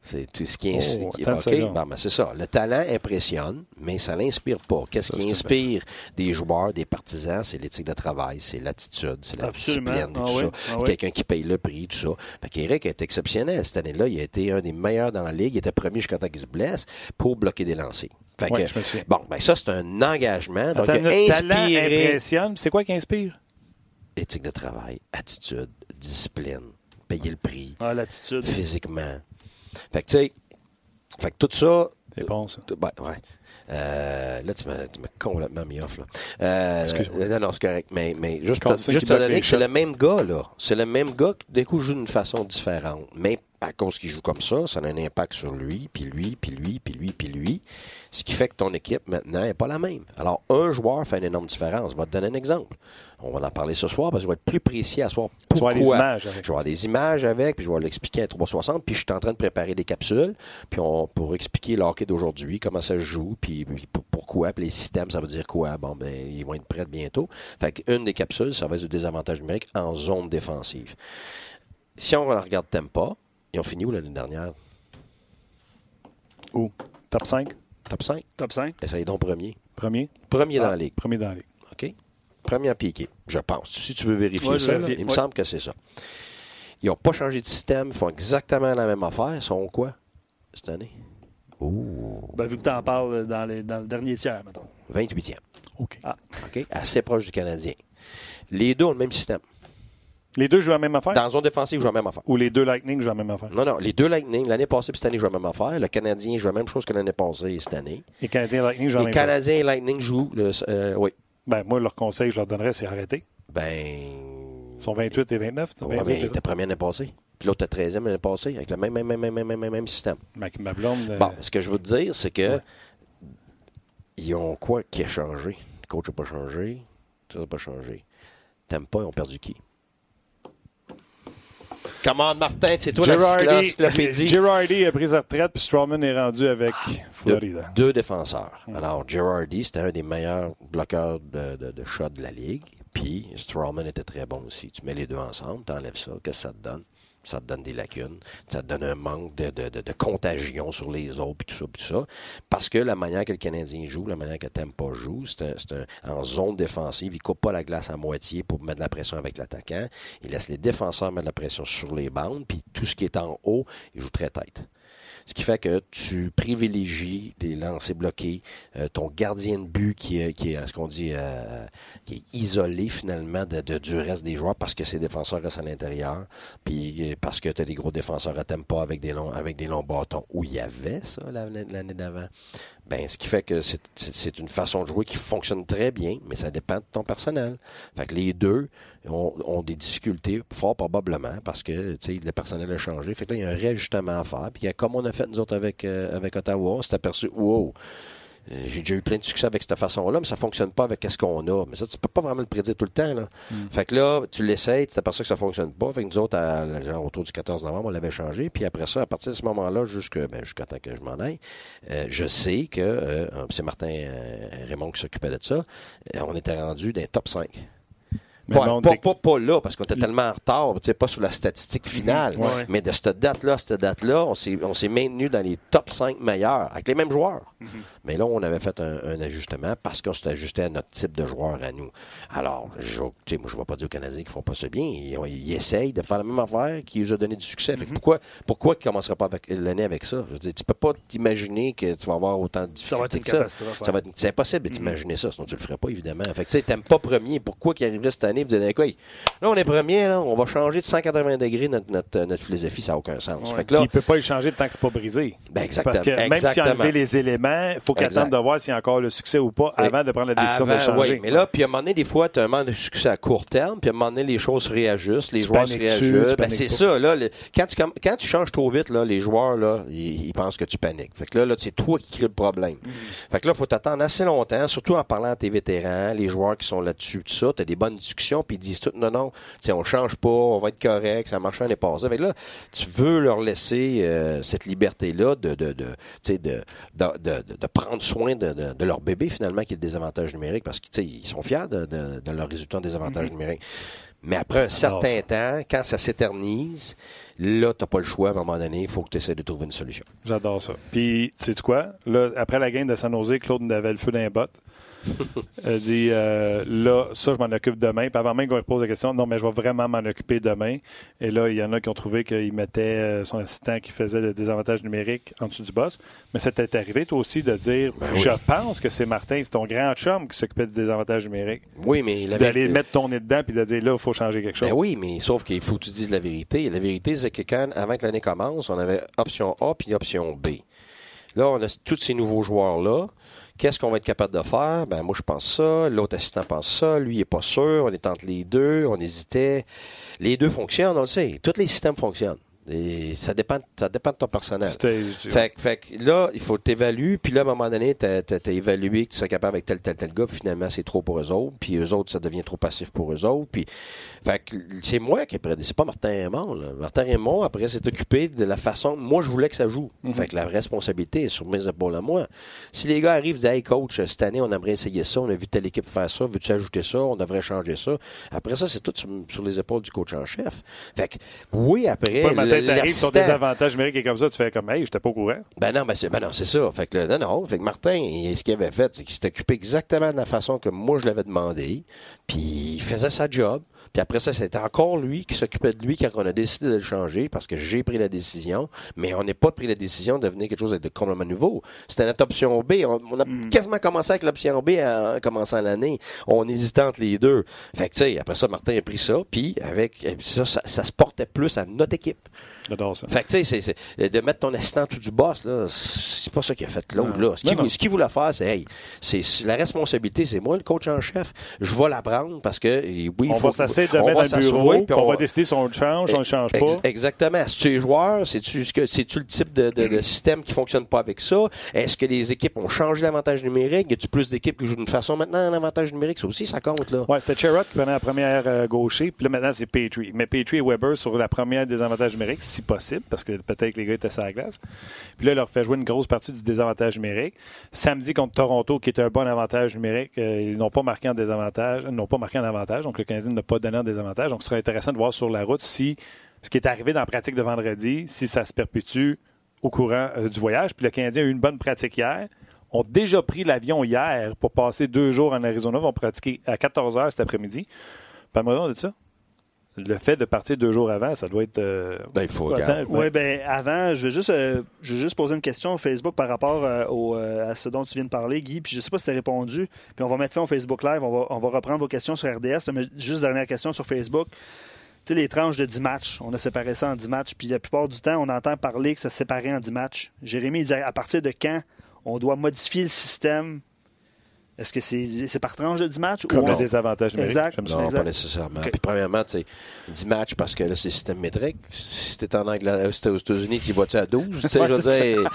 C'est tout ce qui est. Oh, qui- bon, ben, c'est ça. Le talent impressionne, mais ça l'inspire pas. Qu'est-ce qui inspire des joueurs, des partisans, c'est l'éthique de travail, c'est l'attitude, c'est la Absolument. discipline, et Ah tout oui, ça. ah oui. Quelqu'un qui paye le prix, tout ça. Fait qu'Éric est exceptionnel cette année-là. Il a été un des meilleurs dans la ligue. Il était premier jusqu'à temps qu'il se blesse pour bloquer des lancers. Fait Ouais, que, je bon, ben ça, c'est un engagement. Donc, Attends, talent impressionne. C'est quoi qui inspire? éthique de travail, attitude, discipline, payer le prix, Ah, l'attitude. physiquement. Fait que, tu sais, fait que tout ça, C'est bon, ça. tout- ben, ouais. Euh, là, tu m'as complètement mis off. Là. Euh, Excuse-moi. non, non, c'est correct. Mais, mais juste te, c'est juste te donner que c'est le même gars, là. C'est le même gars qui, d'un coup, joue d'une façon différente. Mais à cause qu'il joue comme ça, ça a un impact sur lui, puis lui, puis lui, puis lui, puis lui. Ce qui fait que ton équipe, maintenant, n'est pas la même. Alors, un joueur fait une énorme différence. Je vais te donner un exemple. On va en parler ce soir parce que je vais être plus précis à soir. Tu vas Pourquoi? avoir des images avec. Je vais avoir des images avec, puis je vais l'expliquer à 360, puis je suis en train de préparer des capsules, puis on pour expliquer le hockey d'aujourd'hui, comment ça se joue, puis, puis pour- pourquoi, puis les systèmes, ça veut dire quoi? Bon, ben, ils vont être prêts bientôt. Fait qu'une des capsules, ça va être du désavantage numérique en zone défensive. Si on regarde Tempa, ils ont fini où l'année dernière? Où? Top 5? Top 5? Top 5. Essayez donc premier. Premier? Premier dans Ah, la ligue. Premier dans la ligue. OK? Premier piqué, je pense. Si tu veux vérifier Ouais, ça, là, il me semble que c'est ça. Ils n'ont pas changé de système, ils font exactement la même affaire. Ils sont quoi cette année? Ouh, Ben, vu que tu en parles dans, les- dans le dernier tiers, mettons. 28e. OK. OK? Assez proche du Canadien. Les deux ont le même système. Les deux jouent la même affaire? Dans la zone défensive, ils jouent la même affaire. Ou les deux Lightning jouent la même affaire? Non, non, les deux Lightning, l'année passée et cette année, jouent la même affaire. Le Canadien joue la même chose que l'année passée et cette année. Les Canadiens Lightning jouent la Les même chose. Canadiens et Lightning jouent, le, euh, oui. Ben, moi, leur conseil, je leur donnerais, c'est arrêter. Ben. Ils sont 28 et 29. c'est Ouais, 28, mais il était premier l'année passée. Puis l'autre était 13e l'année passée, avec le même, même, même, même, même, même, même système. Ma, ma blonde. euh, Bon, ce que je veux te dire, c'est que Ouais. ils ont quoi qui a changé? Le coach n'a pas changé, ça n'a pas changé. T'aimes pas, ils ont perdu qui? Commande Martin, c'est toi Girardi, l'encyclopédie. Girardi a pris sa retraite, puis Strawman est rendu avec Deux, Florida. deux défenseurs. Alors, Girardi, c'était un des meilleurs bloqueurs de, de, de shot de la Ligue. Puis, Strawman était très bon aussi. Tu mets les deux ensemble, tu enlèves ça, qu'est-ce que ça te donne? Ça te donne des lacunes, ça te donne un manque de, contagion sur les autres, puis tout ça, puis tout ça. Parce que la manière que le Canadien joue, la manière que Tampa joue, c'est en zone défensive. Il coupe pas la glace à moitié pour mettre la pression avec l'attaquant. Il laisse les défenseurs mettre la pression sur les bandes, puis tout ce qui est en haut, il joue très tête. Ce qui fait que tu privilégies les lancers bloqués, euh, ton gardien de but qui est, qui est ce qu'on dit, euh, qui est isolé finalement de, de- du reste des joueurs parce que ses défenseurs restent à l'intérieur, puis euh, parce que tu as des gros défenseurs à pas avec des longs avec des longs bâtons où il y avait ça l'année l'année d'avant. Ben, ce qui fait que c'est une façon de jouer qui fonctionne très bien, mais ça dépend de ton personnel. Fait que les deux ont, des difficultés, fort probablement, parce que le personnel a changé. Fait que là, il y a un réajustement à faire. Puis comme on a fait nous autres avec, euh, avec Ottawa, on s'est aperçu, wow, euh, j'ai déjà eu plein de succès avec cette façon-là, mais ça fonctionne pas avec ce qu'on a. Mais ça, tu peux pas vraiment le prédire tout le temps. Là. Mm. Fait que là, tu l'essayes, tu t'aperçois que ça fonctionne pas. Fait que nous autres, autour du 14 novembre, on l'avait changé. Puis après ça, à partir de ce moment-là, jusqu'à ben, jusqu'à temps que je m'en aille, euh, je sais que euh, c'est Martin Raymond qui s'occupait de ça. on était rendu les top 5. Pas, pas, pas, là, parce qu'on était tellement en retard, pas sur la statistique finale. Mais de cette date-là à cette date-là, on s'est maintenu dans les top 5 meilleurs, avec les mêmes joueurs. Mm-hmm. Mais là, on avait fait un, ajustement parce qu'on s'est ajusté à notre type de joueur à nous. Alors, je, moi, je ne vais pas dire aux Canadiens qu'ils font pas ça bien. Ils, essayent de faire la même affaire qui nous a donné du succès. Mm-hmm. pourquoi, pourquoi ils ne commenceraient pas l'année avec ça? Je veux dire, tu peux pas t'imaginer que tu vas avoir autant de difficultés ça va être une c'est impossible de t'imaginer ça, sinon tu le ferais pas, évidemment. Fait que tu n'aimes pas premier. Pourquoi qu'ils arriveraient cette année? Année, vous quoi, là, on est premier, là, on va changer de 180 degrés notre, notre, philosophie, ça n'a aucun sens. Fait là, il ne peut pas y changer tant que ce n'est pas brisé. Ben exactement. Parce que même s'il a enlevé les éléments, il faut qu'il attende de voir s'il y a encore le succès ou pas avant de prendre la décision de changer. Oui, mais là, puis à un moment donné, des fois, tu as un manque de succès à court terme, puis à un moment donné, les choses se réajustent, les joueurs se réajustent. Ben, c'est ça, là. quand, tu, quand tu changes trop vite, là, les joueurs, là, ils, pensent que tu paniques. Fait que là, là c'est toi qui crée le problème. Mm. Fait que là, il faut t'attendre assez longtemps, surtout en parlant à tes vétérans, les joueurs qui sont là-dessus, tout ça. Tu as des bonnes discussions, puis ils disent tout, non, non, on change pas, on va être correct, ça marche l'année passée. Avec là, tu veux leur laisser euh, cette liberté-là de de, de, de, de, prendre soin de, leur bébé, finalement, qui est le désavantage numérique, parce qu'ils sont fiers de, leur résultat en désavantage mm-hmm. numérique. Mais après un certain temps, quand ça s'éternise, là, tu n'as pas le choix à un moment donné. Il faut que tu essaies de trouver une solution. J'adore ça. Puis, tu sais quoi? Là, après la game de San Jose, Claude avait le feu d'un bot. Elle dit euh, là, ça, je m'en occupe demain. Puis avant même qu'on repose la question, non, mais je vais vraiment m'en occuper demain. Et là, il y en a qui ont trouvé qu'il mettait euh, son assistant qui faisait le désavantage numérique en dessous du boss. Mais c'était arrivé, toi aussi, de dire ben je pense que c'est Martin, c'est ton grand chum qui s'occupait du désavantage numérique. Oui, mais il D'aller mettre ton nez dedans puis de dire là, il faut changer quelque chose. Ben oui, mais sauf qu'il faut que tu dises la vérité. La vérité, c'est que quand, avant que l'année commence, on avait option A puis option B. Là, on a tous ces nouveaux joueurs-là. Qu'est-ce qu'on va être capable de faire? Ben, moi, je pense ça. L'autre assistant pense ça. Lui, il n'est pas sûr. On est entre les deux. On hésitait. Les deux fonctionnent, on le sait. Tous les systèmes fonctionnent. Et ça dépend, ça dépend de ton personnel. Fait, fait que là, il faut t'évaluer, puis là, à un moment donné, tu as, évalué que tu serais capable avec tel, tel, tel gars, puis finalement, c'est trop pour eux autres, puis eux autres, ça devient trop passif pour eux autres, puis fait que c'est moi qui ai pris, c'est pas Martin Raymond, là. Martin Raymond, après, s'est occupé de la façon, moi, je voulais que ça joue. Mhm. Fait que la responsabilité est sur mes épaules à moi. Si les gars arrivent, disent, hey, coach, cette année, on aimerait essayer ça, on a vu telle équipe faire ça, veux-tu ajouter ça, on devrait changer ça. Après ça, c'est tout sur, les épaules du coach en chef. Fait que, oui, après, t'arrives sur des avantages numériques et comme ça, tu fais comme, hey, j'étais pas au courant. Ben non, ben, c'est, ben non, c'est ça. Fait que, non, non. Fait que Martin, ce qu'il avait fait, c'est qu'il s'était occupé exactement de la façon que moi, je l'avais demandé. Puis, il faisait sa job. Puis après ça, c'était encore lui qui s'occupait de lui quand on a décidé de le changer parce que j'ai pris la décision, mais on n'est pas pris la décision de devenir quelque chose de complètement nouveau. C'était notre option B. On, a hmm. quasiment commencé avec l'option B en commençant l'année. On hésitait entre les deux. Fait que, tu sais, après ça, Martin a pris ça, puis avec ça, ça se portait plus à notre équipe. J'adore ça. Fait que, tu sais, c'est, de mettre ton assistant tout du boss, là, c'est pas ça qu'il a fait l'autre, là. Ce qu'il, voulait faire, c'est, hey, c'est, la responsabilité, c'est moi, le coach en chef. Je vais la prendre parce que, oui, on faut, va s'asseoir de mettre un bureau, puis on, va décider si on le change, on le change pas. exactement. Si tu es joueur, c'est-tu, c'est-tu le type de, de, système qui fonctionne pas avec ça? Est-ce que les équipes ont changé l'avantage numérique? Y a-tu plus d'équipes qui jouent d'une façon maintenant, l'avantage numérique? Ça aussi, ça compte, là. Ouais, c'était Cherrod qui prenait la première euh, gaucher, puis là, maintenant, c'est Petrie. Mais Petrie et Weber sur la première des avantages numériques, si possible, parce que peut-être que les gars étaient sur la glace. Puis là, il leur fait jouer une grosse partie du désavantage numérique. Samedi contre Toronto, qui est un bon avantage numérique, euh, ils n'ont pas marqué en désavantage, n'ont pas marqué en avantage, donc le Canadien n'a pas donné en désavantage. Donc, ce serait intéressant de voir sur la route si ce qui est arrivé dans la pratique de vendredi, si ça se perpétue au courant euh, du voyage. Puis le Canadien a eu une bonne pratique hier ont déjà pris l'avion hier pour passer deux jours en Arizona, vont pratiquer à 14 h cet après-midi. Parle-moi de ça? Le fait de partir deux jours avant, ça doit être. Euh, ben, il faut. Oui, ben avant, je vais juste, euh, je vais juste poser une question au Facebook par rapport euh, au, à ce dont tu viens de parler, Guy. Puis je sais pas si tu as répondu. Puis on va mettre fin au Facebook Live. On va, on va reprendre vos questions sur RDS. Mais juste dernière question sur Facebook. Tu sais, les tranches de 10 matchs, on a séparé ça en 10 matchs. Puis la plupart du temps, on entend parler que ça se séparait en 10 matchs. Jérémy, il dit à partir de quand on doit modifier le système est-ce que c'est par tranche de 10 matchs? Comme ou le désavantage numérique. Exact. Non, Exact. pas nécessairement. Ok. Puis premièrement, tu sais, 10 matchs parce que là, c'est système métrique. Si t'es en Angleterre, si t'es aux États-Unis, tu y vas-tu à 12? Tu sais, Ouais, je veux dire.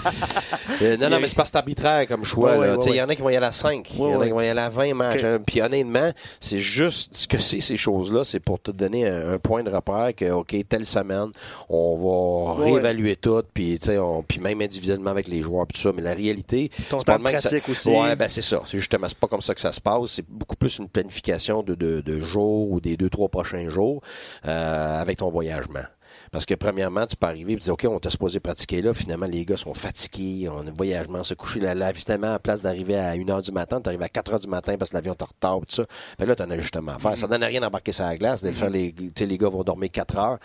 Euh, non, non, mais c'est pas c'est arbitraire comme choix. Ouais, Il ouais, y en a qui vont y aller à 5. Il y en a ouais. qui vont y aller à 20 matchs. Ok. hein. Puis honnêtement, c'est juste ce que c'est ces choses-là. C'est pour te donner un, un point de repère que, OK, telle semaine, on va réévaluer tout. Puis, tu sais, on- puis même individuellement avec les joueurs, puis tout ça. Mais la réalité, Ton c'est pas temps de ça- pratique aussi. Ouais, ben c'est ça. C'est justement, c'est pas comme ça que ça se passe. C'est beaucoup plus une planification de, de, de jours ou des deux, trois prochains jours euh, avec ton voyagement. Parce que premièrement, tu peux arriver et dire OK, on t'a supposé pratiquer là, finalement les gars sont fatigués, on a voyagement, se coucher la lave, finalement, à place d'arriver à 1h du matin, tu arrives à 4h du matin parce que l'avion en retard, tout ça. Fait là, tu as un ajustement à faire. Ça donne rien d'embarquer sur la glace, de le faire les, tu sais, les gars vont dormir 4 heures.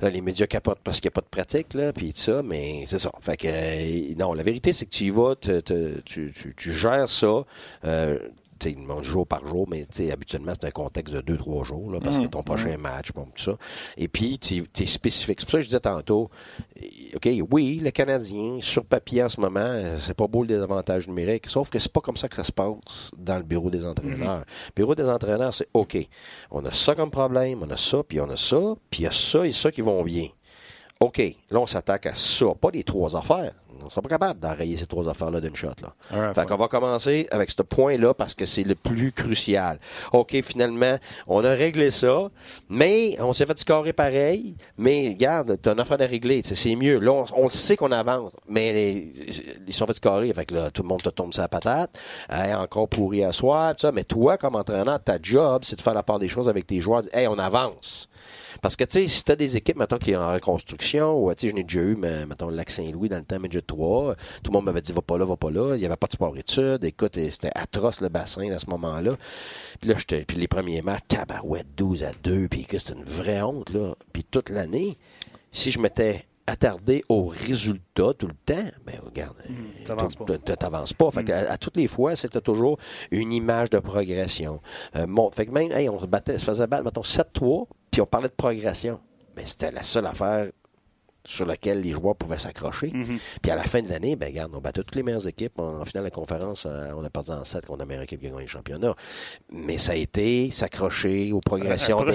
Là, les médias capotent parce qu'il n'y a pas de pratique, là, puis tout ça, mais c'est ça. Fait que, euh, non, la vérité, c'est que tu y vas, te- te- tu, tu, tu gères ça. Euh, sais, bon, jour par jour, mais habituellement, c'est un contexte de deux, trois jours, là, parce que ton prochain match, bon, tout ça. Et puis, tu es spécifique. C'est pour ça que je disais tantôt, euh, OK, oui, le Canadien, sur papier en ce moment, euh, c'est pas beau le désavantage numérique, sauf que c'est pas comme ça que ça se passe dans le bureau des entraîneurs. Le bureau des entraîneurs, c'est OK, on a ça comme problème, on a ça, puis on a ça, puis il y a ça et ça qui vont bien. OK, là, on s'attaque à ça, pas les trois affaires. On ne sera pas capable d'enrayer ces trois affaires-là d'une shot. Là. Un à fait qu'on va commencer avec ce point-là parce que c'est le plus crucial. OK, finalement, on a réglé ça, mais on s'est fait scorer pareil, mais regarde, t'as une affaire à régler, c'est mieux. Là, on, on sait qu'on avance, mais les- ils sont fait scorer, fait que là, tout le monde te tombe sur la patate, Hey, encore pourri à soir, tout ça, mais toi, comme entraîneur, ta job, c'est de faire la part des choses avec tes joueurs, hey, on avance. Parce que, tu sais, si tu as des équipes, mettons, qui sont en reconstruction, ou, tu sais, je n'ai déjà eu, mais, mettons, le lac Saint-Louis dans le temps Midget 3, tout le monde m'avait dit, va pas là, va pas là. Il n'y avait pas de sport-études. Écoute, c'était atroce le bassin à ce moment-là. Puis là, j'étais, puis les premiers matchs, tabarouette, 12 à 2, puis que c'était une vraie honte, là. Puis toute l'année, si je m'étais attardé aux résultats tout le temps, ben regarde, t'avances tout- pas. t- t'avances pas. Fait que à, à toutes les fois, c'était toujours une image de progression. Euh, mon- fait que même, hey, on se battait, se faisait battre, mettons, 7-3, puis on parlait de progression. Mais c'était la seule affaire sur laquelle les joueurs pouvaient s'accrocher. Mhm. Puis à la fin de l'année, ben regarde, on battait toutes les meilleures équipes. En, en finale de la conférence, euh, on a perdu en 7 contre la meilleure équipe qui a gagné le championnat. Mais ça a été s'accrocher aux progressions. Un- un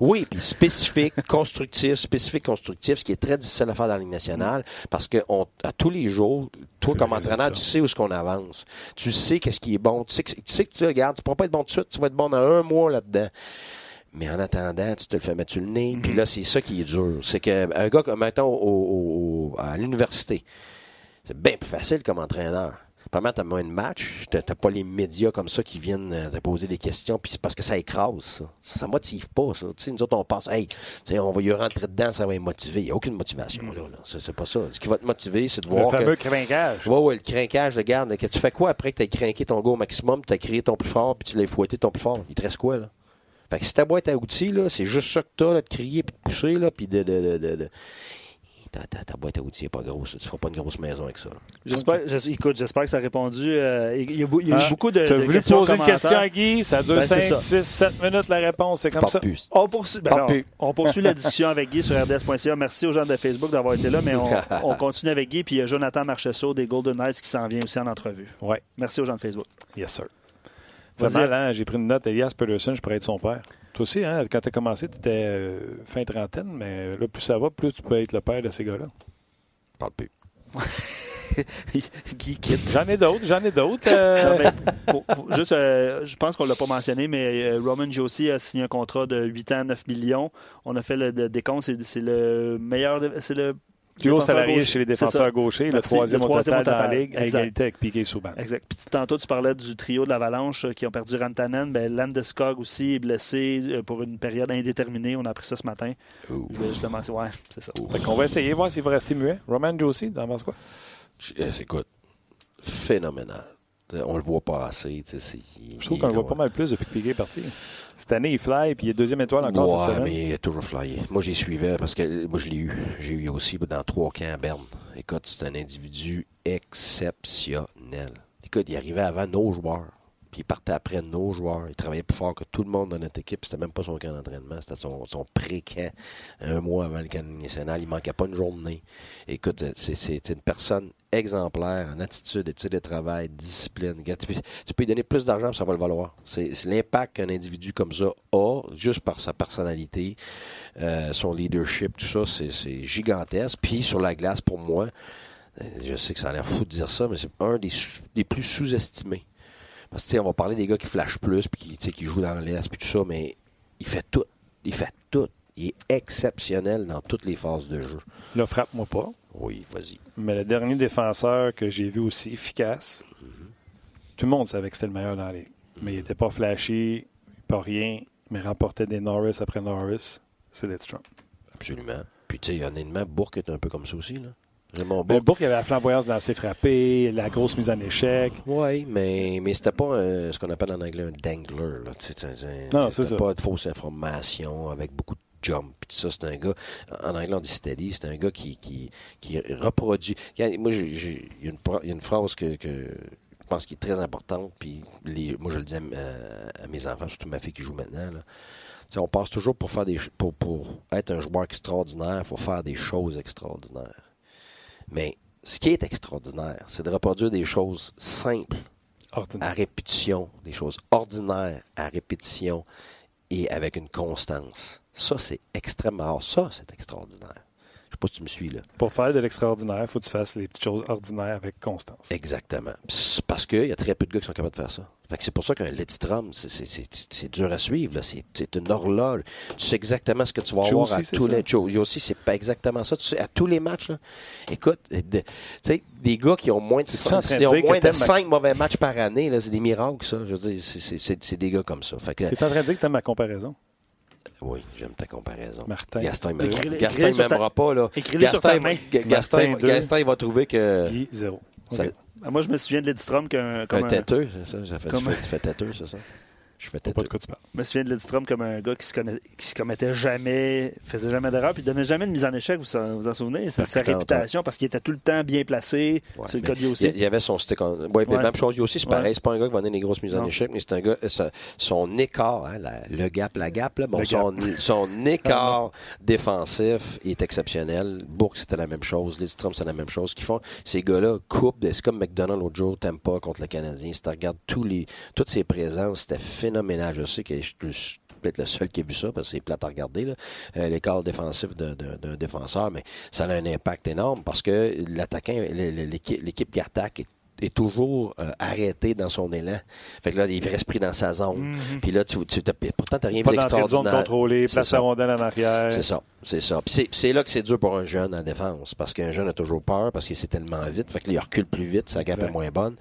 oui, puis spécifique, constructif, spécifique, constructif, ce qui est très difficile à faire dans la Ligue nationale, parce que on, à tous les jours, toi comme entraîneur, tu sais où est-ce qu'on avance. Tu sais qu'est-ce qui est bon. Tu sais que, tu sais que tu regardes, tu pourras pas être bon tout de suite, tu vas être bon dans un mois là-dedans. Mais en attendant, tu te le fais mettre sur le nez. Puis là, c'est ça qui est dur. C'est qu'un gars comme, mettons, au- au- au- à l'université, c'est bien plus facile comme entraîneur. Premièrement, t'as moins de matchs, t'as t'as pas les médias comme ça qui viennent euh, te poser des questions, puis c'est parce que ça écrase, ça. Ça motive pas, ça. Tu sais, nous autres, on pense, hey, tu on va y rentrer dedans, ça va les motiver. Il n'y a aucune motivation, là. là. C'est pas ça. Ce qui va te motiver, c'est de Le voir que... fameux crinquage. Ouais, ouais, le crinquage, de garde. Que tu fais quoi après que tu as crinqué ton gars au maximum, tu as créé ton plus fort, puis tu l'as fouetté ton plus fort? Il te reste quoi, là? Fait que si ta boîte à outils, là, c'est juste ça que t'as, là, de crier puis de pousser, là, puis de. de, de, de, de- Ta, ta- ta boîte à outils n'est pas grosse. Tu feras pas une grosse maison avec ça. J'espère, j'es- écoute, j'espère que ça a répondu. euh, il y a, bou- il y a eu Ah, beaucoup de, Tu as de voulu questions poser une question à Guy, ça dure Ben, c'est 5, ça. 6, 7 minutes la réponse, c'est comme ça. plus. On poursuit, ben non, on poursuit la discussion avec Guy sur RDS.ca. Merci aux gens de Facebook d'avoir été là, mais on, on continue avec Guy. Puis il y a Jonathan Marcheseau des Golden Knights qui s'en vient aussi en entrevue. Ouais. Merci aux gens de Facebook. Yes, sir. Vas-y. Pas mal, hein? J'ai pris une note, Elias Peterson, je pourrais être son père. Toi aussi, hein? quand tu as commencé, tu étais fin trentaine, mais là, plus ça va, plus tu peux être le père de ces gars-là. Parle plus. J'en ai d'autres, j'en ai d'autres. euh, juste, euh, je pense qu'on l'a pas mentionné, mais euh, Roman Josie a signé un contrat de 8 ans, 9 millions. On a fait le, le décompte, c'est le meilleur, de- c'est le plus haut salarié gauche. chez les défenseurs gauchers, le troisième, Le au troisième total au dans la total. ligue, à Exact. égalité avec Piquet Souban. Exact. Puis tantôt, tu parlais du trio de l'Avalanche euh, qui ont perdu Rantanen. Ben, Landeskog aussi est blessé euh, pour une période indéterminée. On a appris ça ce matin. Ouh. Je vais justement, ouais, c'est ça. Fait qu'on va essayer, voir s'il va rester muet. Roman Josie, t'en penses quoi? Euh, Écoute, phénoménal. Euh, On le voit pas assez. Je trouve qu'on le est voit pas mal plus depuis que Piquet est parti. Cette année, il fly, puis il est deuxième étoile encore Ouais, cette semaine. mais il a toujours flyé. Moi, j'y suivais parce que euh, moi, je l'ai eu. J'ai eu aussi dans trois camps à Berne. Écoute, c'est un individu exceptionnel. Écoute, il arrivait avant nos joueurs. Puis il partait après nos joueurs. Il travaillait plus fort que tout le monde dans notre équipe. C'était même pas son camp d'entraînement. C'était son, son pré-camp un mois avant le camp national. Il manquait pas une journée. Écoute, c'est une personne exemplaire en attitude, étude de travail, discipline. Tu peux, lui donner plus d'argent, ça va le valoir. C'est l'impact qu'un individu comme ça a, juste par sa personnalité, euh, son leadership, tout ça, c'est gigantesque. Puis sur la glace, pour moi, euh, je sais que ça a l'air fou de dire ça, mais c'est un des plus sous-estimés. Parce que, on va parler des gars qui flashent plus, puis qui, qui jouent dans l'Est, puis tout ça, mais il fait tout. Il fait tout. Il est exceptionnel dans toutes les phases de jeu. Là, frappe-moi pas. Oui, vas-y. Mais le dernier défenseur que j'ai vu aussi efficace, tout le monde savait que c'était le meilleur dans la ligue. Mais il n'était pas flashy, pas rien, mais remportait des Norris après Norris. C'est Lidstrom. Absolument. Puis, tu sais, honnêtement, Bourque est un peu comme ça aussi. Là. Raymond Bourque. Bourque avait la flamboyance de lancer frappé, la grosse mise en échec. Oui, mais, mais c'était pas ce qu'on appelle en anglais un dangler. Là. non, c'est ça. pas de fausse information avec beaucoup de jump. Puis ça, c'est un gars, en anglais on dit steady, c'est un gars qui, qui, qui reproduit. Moi, il y, a une phrase que, que je pense qui est très importante, puis les, moi je le dis à, mes enfants, surtout ma fille qui joue maintenant. Là. on passe toujours pour faire des pour, pour être un joueur extraordinaire, il faut faire des choses extraordinaires. Mais ce qui est extraordinaire, c'est de reproduire des choses simples à répétition, des choses ordinaires à répétition et avec une constance. Ça, c'est extrêmement rare. Ça, c'est extraordinaire. Je sais pas si tu me suis là. Pour faire de l'extraordinaire, il faut que tu fasses les petites choses ordinaires avec constance. Exactement. Parce qu'il y a très peu de gars qui sont capables de faire ça. c'est pour ça qu'un Lidstrom, c'est dur à suivre. C'est une horloge. Tu sais exactement ce que tu vas avoir à tous les shows. aussi, c'est pas exactement ça. Tu sais, à tous les matchs, écoute, tu sais, des gars qui ont moins de, 5 mauvais matchs par année, c'est des miracles, ça. Je veux dire, c'est des gars comme ça. Tu es en train de dire que tu aimes ma comparaison? Oui, j'aime ta comparaison. Martin. Gaston, il ne m'aimera pas. Là. Gaston, Gaston, Gaston, il va trouver que. Guy, zéro. Ah, moi, je me souviens de Lidstrom comme, comme un. têteux, c'est ça? Fait, comme... tu, fais, têteux, c'est ça? Je fais pas de quoi tu parles. Je me souviens de Lidstrom comme un gars qui se, connaît, qui se commettait jamais, faisait jamais d'erreur, puis donnait jamais de mise en échec, vous vous en souvenez? C'est sa réputation parce qu'il était tout le temps bien placé. c'est le cas de aussi. Il y avait son stick même chose, aussi, c'est pareil. C'est pas un gars qui va donner des grosses mises en échec, mais c'est un gars, son écart, hein, le gap, la gap, là, bon, son, son, écart défensif est exceptionnel. Bourque, c'était la même chose. Lidstrom, c'est la même chose. qu'ils font, ces gars-là coupent, c'est comme McDonald l'autre jour, pas contre le Canadien. Si tu regardes tous les, toutes ses présences, c'était phénoménal. Je sais que je suis peut-être le seul qui a vu ça, parce que c'est plate à regarder, là, euh, l'écart défensif d'un défenseur, mais ça a un impact énorme parce que l'attaquant, l'équipe qui attaque est est toujours euh, arrêté dans son élan. Fait que là, il reste pris dans sa zone. Mm-hmm. Puis là, tu, tu pourtant, tu n'as rien vu d'extraordinaire. Pas contrôlée, place la rondelle en arrière. C'est ça. C'est ça. Puis c'est là que c'est dur pour un jeune en défense, parce qu'un jeune a toujours peur, parce qu'il c'est tellement vite. Fait que là, il recule plus vite, sa gap est moins bonne.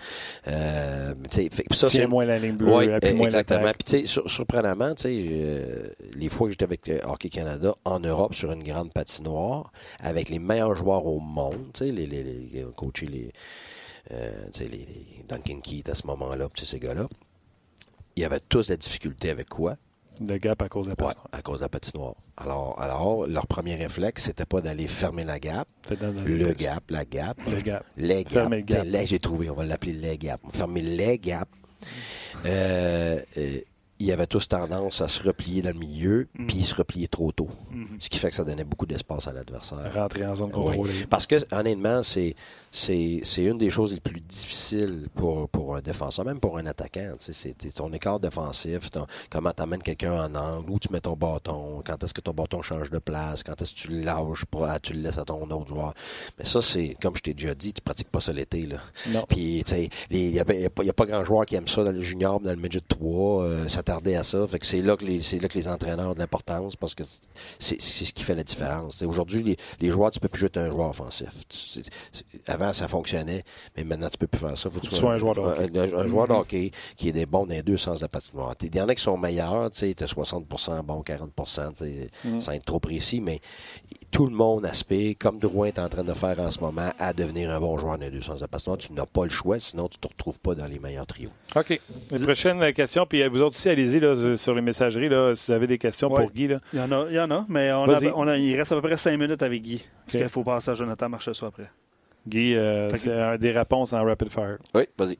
Euh, fait, ça, moins la ligne bleue, ouais, plus moins exactement. Puis tu sais, surprenamment, tu sais, euh, les fois que j'étais avec Hockey Canada en Europe sur une grande patinoire, avec les meilleurs joueurs au monde, tu sais, les, les, les, coachés, les euh, les, les, Duncan Keith à ce moment-là, ces gars-là, ils avaient tous la difficulté avec quoi? Le gap à cause de la patinoire. à cause de la patinoire. Alors, alors, leur premier réflexe, c'était pas d'aller fermer la gap. Le gap, la gap. Le gap. Les gaps. J'ai trouvé, on va l'appeler les gaps. Fermer les gaps. Euh, euh, ils avaient tous tendance à se replier dans le milieu, mhm. puis ils se repliaient trop tôt. Mhm. Ce qui fait que ça donnait beaucoup d'espace à l'adversaire. Rentrer en zone contrôlée. Parce que, honnêtement, c'est, c'est, c'est une des choses les plus difficiles pour, pour un défenseur, même pour un attaquant. C'est ton écart défensif, comment tu amènes quelqu'un en angle, où tu mets ton bâton, quand est-ce que ton bâton change de place, quand est-ce que tu le lâches, pour, ah, tu le laisses à ton autre joueur. Mais ça, c'est, comme je t'ai déjà dit, tu pratiques pas ça l'été. Là. Non. Puis, tu sais, il n'y a, a, pas grand joueur qui aime ça dans le junior, dans le midget 3, euh, à ça. Fait que c'est là que les, c'est là que les entraîneurs ont de l'importance parce que c'est, c'est ce qui fait la différence. Aujourd'hui, les, les joueurs, tu peux plus jouer un joueur offensif avant, ça fonctionnait, mais maintenant, tu peux plus faire ça. Faut que tu sois un joueur de hockey. Un, joueur de hockey qui est des bons dans les deux sens de la patinoire. Il y en a qui sont meilleurs, tu sais, 60% bon, 40 mm. sans être trop précis, mais tout le monde aspire, comme Drouin est en train de faire en ce moment, à devenir un bon joueur dans les deux sens de la patinoire. Tu n'as pas le choix, sinon tu ne te retrouves pas dans les meilleurs trios. OK. Prochaine question, puis vous autres aussi, allez-y là, sur les messageries, là, si vous avez des questions pour Guy. Là. Il y en a, il y en a mais on on il reste à peu près cinq minutes avec Guy. Parce qu'il faut passer à Jonathan Marchessault après. Guy, euh, c'est des réponses en rapid fire. Oui, vas-y.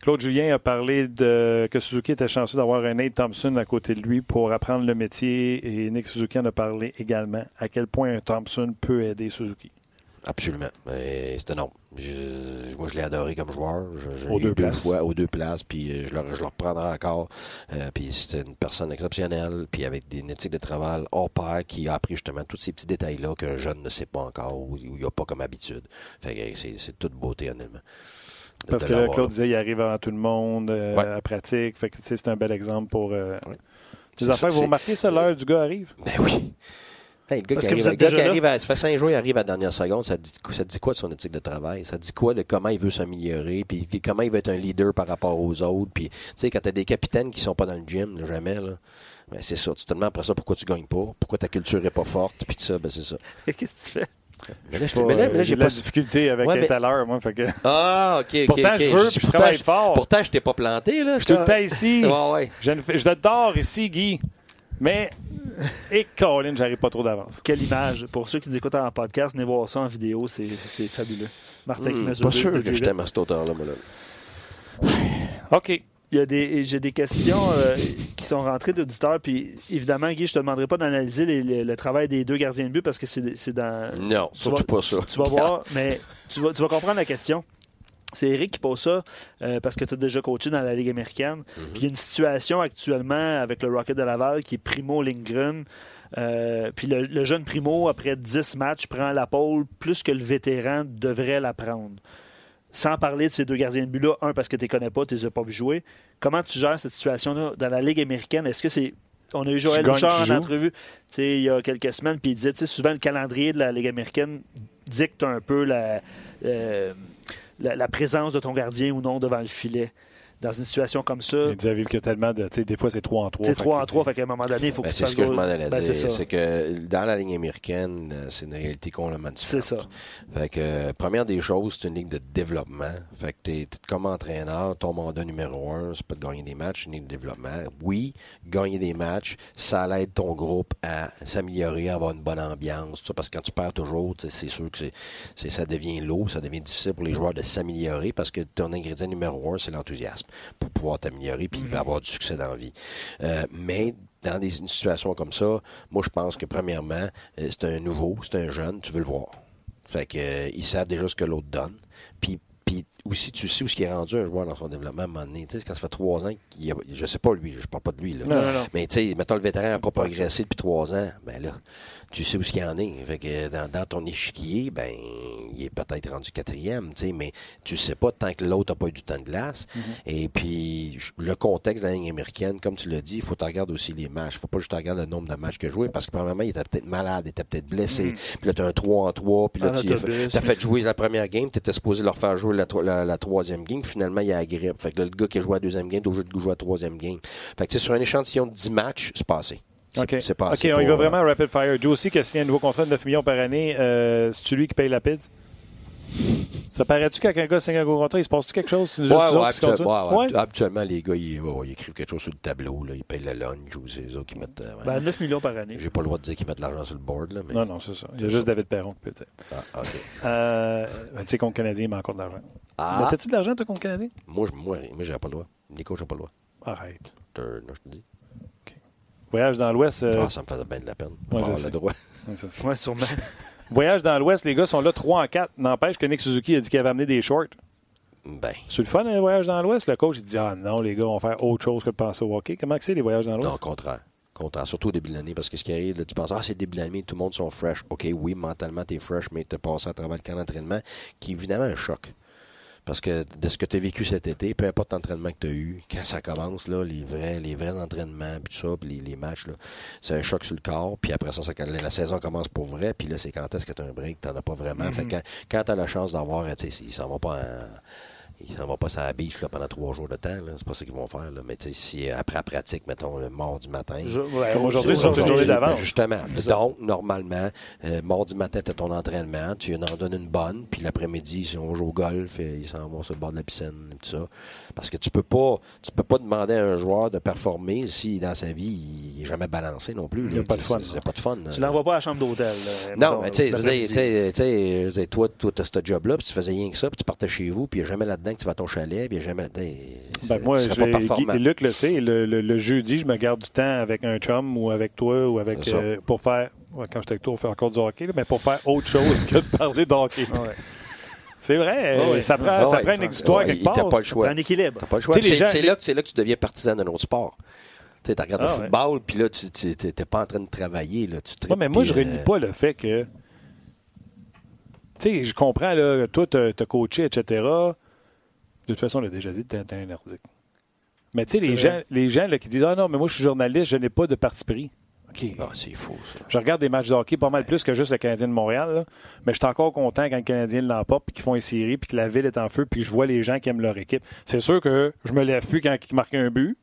Claude Julien a parlé de que Suzuki était chanceux d'avoir un Nate Thompson à côté de lui pour apprendre le métier et Nick Suzuki en a parlé également à quel point un Thompson peut aider Suzuki? Absolument. C'est énorme. Je, moi, je l'ai adoré comme joueur. Je, aux deux, places. fois, aux deux places, puis euh, je le, je le reprendrai encore. Euh, puis c'était une personne exceptionnelle, puis avec des éthique de travail hors pair qui a appris justement tous ces petits détails-là qu'un jeune ne sait pas encore ou il n'y a pas comme habitude. Fait que c'est toute beauté, honnêtement. Parce que Claude disait, il arrive avant tout le monde, euh, à pratique. Fait que c'est un bel exemple pour. Euh, Les affaires, vous remarquez ça, l'heure du gars arrive? Ben oui. Le gars, qui arrive, gars qui arrive à, ça fait cinq jours, il arrive à la dernière seconde, ça dit, ça dit quoi de son éthique de travail? Ça dit quoi de comment il veut s'améliorer, puis comment il veut être un leader par rapport aux autres. Puis, tu sais, quand t'as des capitaines qui sont pas dans le gym, jamais, là, ben c'est ça. Tu te demandes après ça pourquoi tu gagnes pas, pourquoi ta culture est pas forte, puis tout ça, ben c'est ça. Qu'est-ce que tu fais? Mais là, j'ai pas de difficulté avec ouais, à l'heure, moi. Fait que... Ah, ok, Pourtant, je veux, puis je travaille fort. Pourtant, je t'ai pas planté, là. Je suis tout le temps ici. ouais, ouais. Je, je t'adore ici, Guy. Mais, et Colin, j'arrive pas trop d'avance. Quelle image. Pour ceux qui nous écoutent en podcast, venez voir ça en vidéo, c'est fabuleux. Martin mmh, qui Pas sûr que je t'aime à cette hauteur-là, moi, là. OK. Il y a des, j'ai des questions euh, qui sont rentrées d'auditeurs. Puis évidemment, Guy, je te demanderai pas d'analyser le travail des deux gardiens de but parce que c'est, dans. Non, surtout pas ça. Tu vas voir, mais tu vas, tu vas comprendre la question. C'est Eric qui pose ça euh, parce que tu as déjà coaché dans la Ligue américaine. Mm-hmm. Puis il y a une situation actuellement avec le Rocket de Laval qui est Primo Lindgren. Euh, puis le, le, jeune Primo, après 10 matchs, prend la pole plus que le vétéran devrait la prendre sans parler de ces deux gardiens de but-là, un, parce que tu ne les connais pas, tu ne les as pas vu jouer. Comment tu gères cette situation-là dans la Ligue américaine? Est-ce que c'est. On a eu Joël Bouchard en entrevue il y a quelques semaines, puis il disait souvent le calendrier de la Ligue américaine dicte un peu la, euh, la présence de ton gardien ou non devant le filet dans une situation comme ça. Il dit que tellement de. Des fois, c'est 3 en 3. C'est 3 en 3, fait qu'à un moment donné, il faut ben, que tu C'est ce que je m'en allais ben, dire. C'est que dans la ligne américaine, c'est une réalité complètement différente. C'est ça. Fait que, première des choses, c'est une ligne de développement. Fait que t'es, comme entraîneur, ton mandat numéro un, c'est pas de gagner des matchs, c'est une ligne de développement. Oui, gagner des matchs, ça aide ton groupe à s'améliorer, à avoir une bonne ambiance, ça, parce que quand tu perds toujours, c'est sûr que c'est, ça devient lourd, ça devient difficile pour les joueurs de s'améliorer parce que ton ingrédient numéro un, c'est l'enthousiasme pour pouvoir t'améliorer puis il va mhm. avoir du succès dans la vie. Euh, mais dans des, une situation comme ça, moi je pense que premièrement, euh, c'est un nouveau, c'est un jeune, tu veux le voir. Fait que euh, ils savent déjà ce que l'autre donne. Puis puis aussi, tu sais où ce qui est rendu un joueur dans son développement à un moment donné. Tu sais, quand ça fait trois ans qu'il a, je sais pas lui, je parle pas de lui, là. Mais tu sais, mettons le vétéran n'a pas progressé depuis trois ans, ben là, tu sais où ce qu'il en est. Fait que dans, dans, ton échiquier, ben, il est peut-être rendu quatrième, tu sais, mais tu sais pas tant que l'autre n'a pas eu du temps de glace. Mm-hmm. Et puis, le contexte de la ligne américaine, comme tu l'as dit, il faut que tu regardes aussi les matchs. Faut pas juste regarder le nombre de matchs a joué parce que, premièrement, il était peut-être malade, il était peut-être blessé. Mm-hmm. Puis là, tu as un 3 en 3, puis là, ah, tu as fait, jouer la première game, tu étais supposé leur faire jouer la, la, troisième game. Finalement, il y a la grippe. Fait que là, le gars qui a joué la deuxième game, doit jouer la troisième game. Fait que, sur un échantillon de 10 matchs, c'est passé. OK. OK, on y va vraiment rapid fire. Josie qui a signé un nouveau contrat de 9 millions par année, euh, c'est-tu lui qui paye la PID? Ça paraît-tu qu'un gars signe un gros contrat, il se passe-tu quelque chose? Ouais, ouais, ouais, Habituellement, les gars, ils, ils, écrivent quelque chose sur le tableau. Là. Ils payent le lunch ou c'est eux qui mettent. Euh, ben, 9 millions par année. J'ai pas le droit de dire qu'ils mettent l'argent sur le board. Là, mais... Non, non, c'est ça. Il y a juste David Perron qui peut dire. Ah, OK. Euh, ben, tu sais, contre Canadien, il met encore de l'argent. Ah. Mais t'as-tu de l'argent, toi, contre Canadien? Moi, moi, moi j'ai pas le droit. Nico, j'ai pas le droit. Arrête. Non, je te dis. Voyage dans l'Ouest. Euh, ah, ça me faisait bien de la peine. Ouais, le droit. ouais, sûrement. Voyage dans l'Ouest, les gars sont là 3 en 4. N'empêche que Nick Suzuki a dit qu'il avait amené des shorts. Ben. C'est le fun, un voyage dans l'Ouest. Le coach, il dit Ah non, les gars vont faire autre chose que de penser au hockey. Comment c'est, les voyages dans l'Ouest? Non, au contraire. contraire. Surtout au début de l'année. Parce que ce qui arrive, tu penses Ah, c'est début de l'année, tout le monde sont fresh. OK, oui, mentalement, tu es fresh, mais tu as passé à travers le camp d'entraînement, qui est évidemment un choc. Parce que de ce que tu as vécu cet été, peu importe l'entraînement que tu as eu, quand ça commence, là, les vrais, les vrais entraînements, puis tout ça, puis les, matchs, c'est un choc sur le corps. Puis après ça, ça la saison commence pour vrai. Puis là, c'est quand est-ce que tu as un break, tu n'en as pas vraiment. Fait mm-hmm. quand, tu as la chance d'avoir, il s'en va pas en ils s'en vont pas à la biche là, pendant trois jours de temps. C'est pas ça qu'ils vont faire. Là. Mais si après la pratique, mettons, le mardi matin. aujourd'hui, c'est une journée d'avance. Justement. Donc, normalement, euh, mardi matin, tu as ton entraînement, tu en donnes une bonne, puis l'après-midi, on joue au golf, et ils s'en vont sur le bord de la piscine, et tout ça. Parce que tu peux pas tu peux pas demander à un joueur de performer si dans sa vie, il n'est jamais balancé non plus. Il n'y a pas de fun. pas de fun. Tu l'envoies pas à la chambre d'hôtel. Non, mais tu sais, toi, tu as ce job-là, puis tu faisais rien que ça, puis tu partais chez vous, puis il n'y a jamais là-dedans là-dedans que tu vas à ton chalet, puis jamais là-dedans. Ben moi, je- Luc le sait, le, le- le jeudi, je me garde du temps avec un chum ou avec toi ou avec euh, pour faire ouais, quand j'étais avec toi, on fait encore du hockey, là, mais pour faire autre chose que de parler de hockey. C'est vrai, Ouais, ouais. ça prend, Ah ça ouais, prend une histoire quelque il- T'as part. pas le choix. Un équilibre. T'as pas le choix. C'est gens- c'est les- là, que- c'est là que tu deviens partisan d'un autre sport. Tu regardes Ah le football, puis là, tu t'es pas en train de travailler. Là, tu Ouais, mais moi, je tripes, réunis pas le fait que. Tu sais, je comprends, là, toi, t'as as coaché, etc. De toute façon, on l'a déjà dit, t'es un nordique. Mais tu sais, les gens, les gens là, qui disent Ah non, mais moi, je suis journaliste, je n'ai pas de parti pris. OK. euh, Ah, c'est faux, ça. Je regarde des matchs de hockey pas mal plus que juste le Canadien de Montréal. là. Mais je suis encore content quand le Canadien l'emporte, puis qu'ils font une série, puis que la ville est en feu, puis que je vois les gens qui aiment leur équipe. C'est sûr que je me lève plus quand ils marquent un but,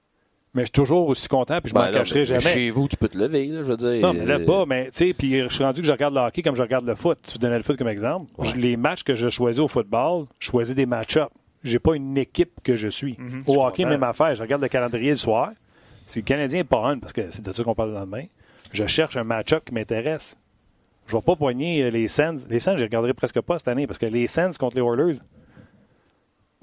mais je suis toujours aussi content, puis je Ben m'en cacherai mais jamais. Chez vous, tu peux te lever, là, je veux dire. Non, mais là, Euh, pas, mais tu sais, puis je suis rendu que je regarde le hockey comme je regarde le foot. Tu donnais le foot comme exemple. Ouais. Les matchs que je choisis au football, je choisis des match-ups. J'ai pas une équipe que je suis. Mhm, au je hockey, comprends. même affaire. Je regarde le calendrier le soir. Si le Canadien n'est pas un, parce que c'est de ça qu'on parle le lendemain, je cherche un match-up qui m'intéresse. Je vais pas poigner euh, les Sens. Les Sens, je les regarderai presque pas cette année parce que les Sens contre les Oilers,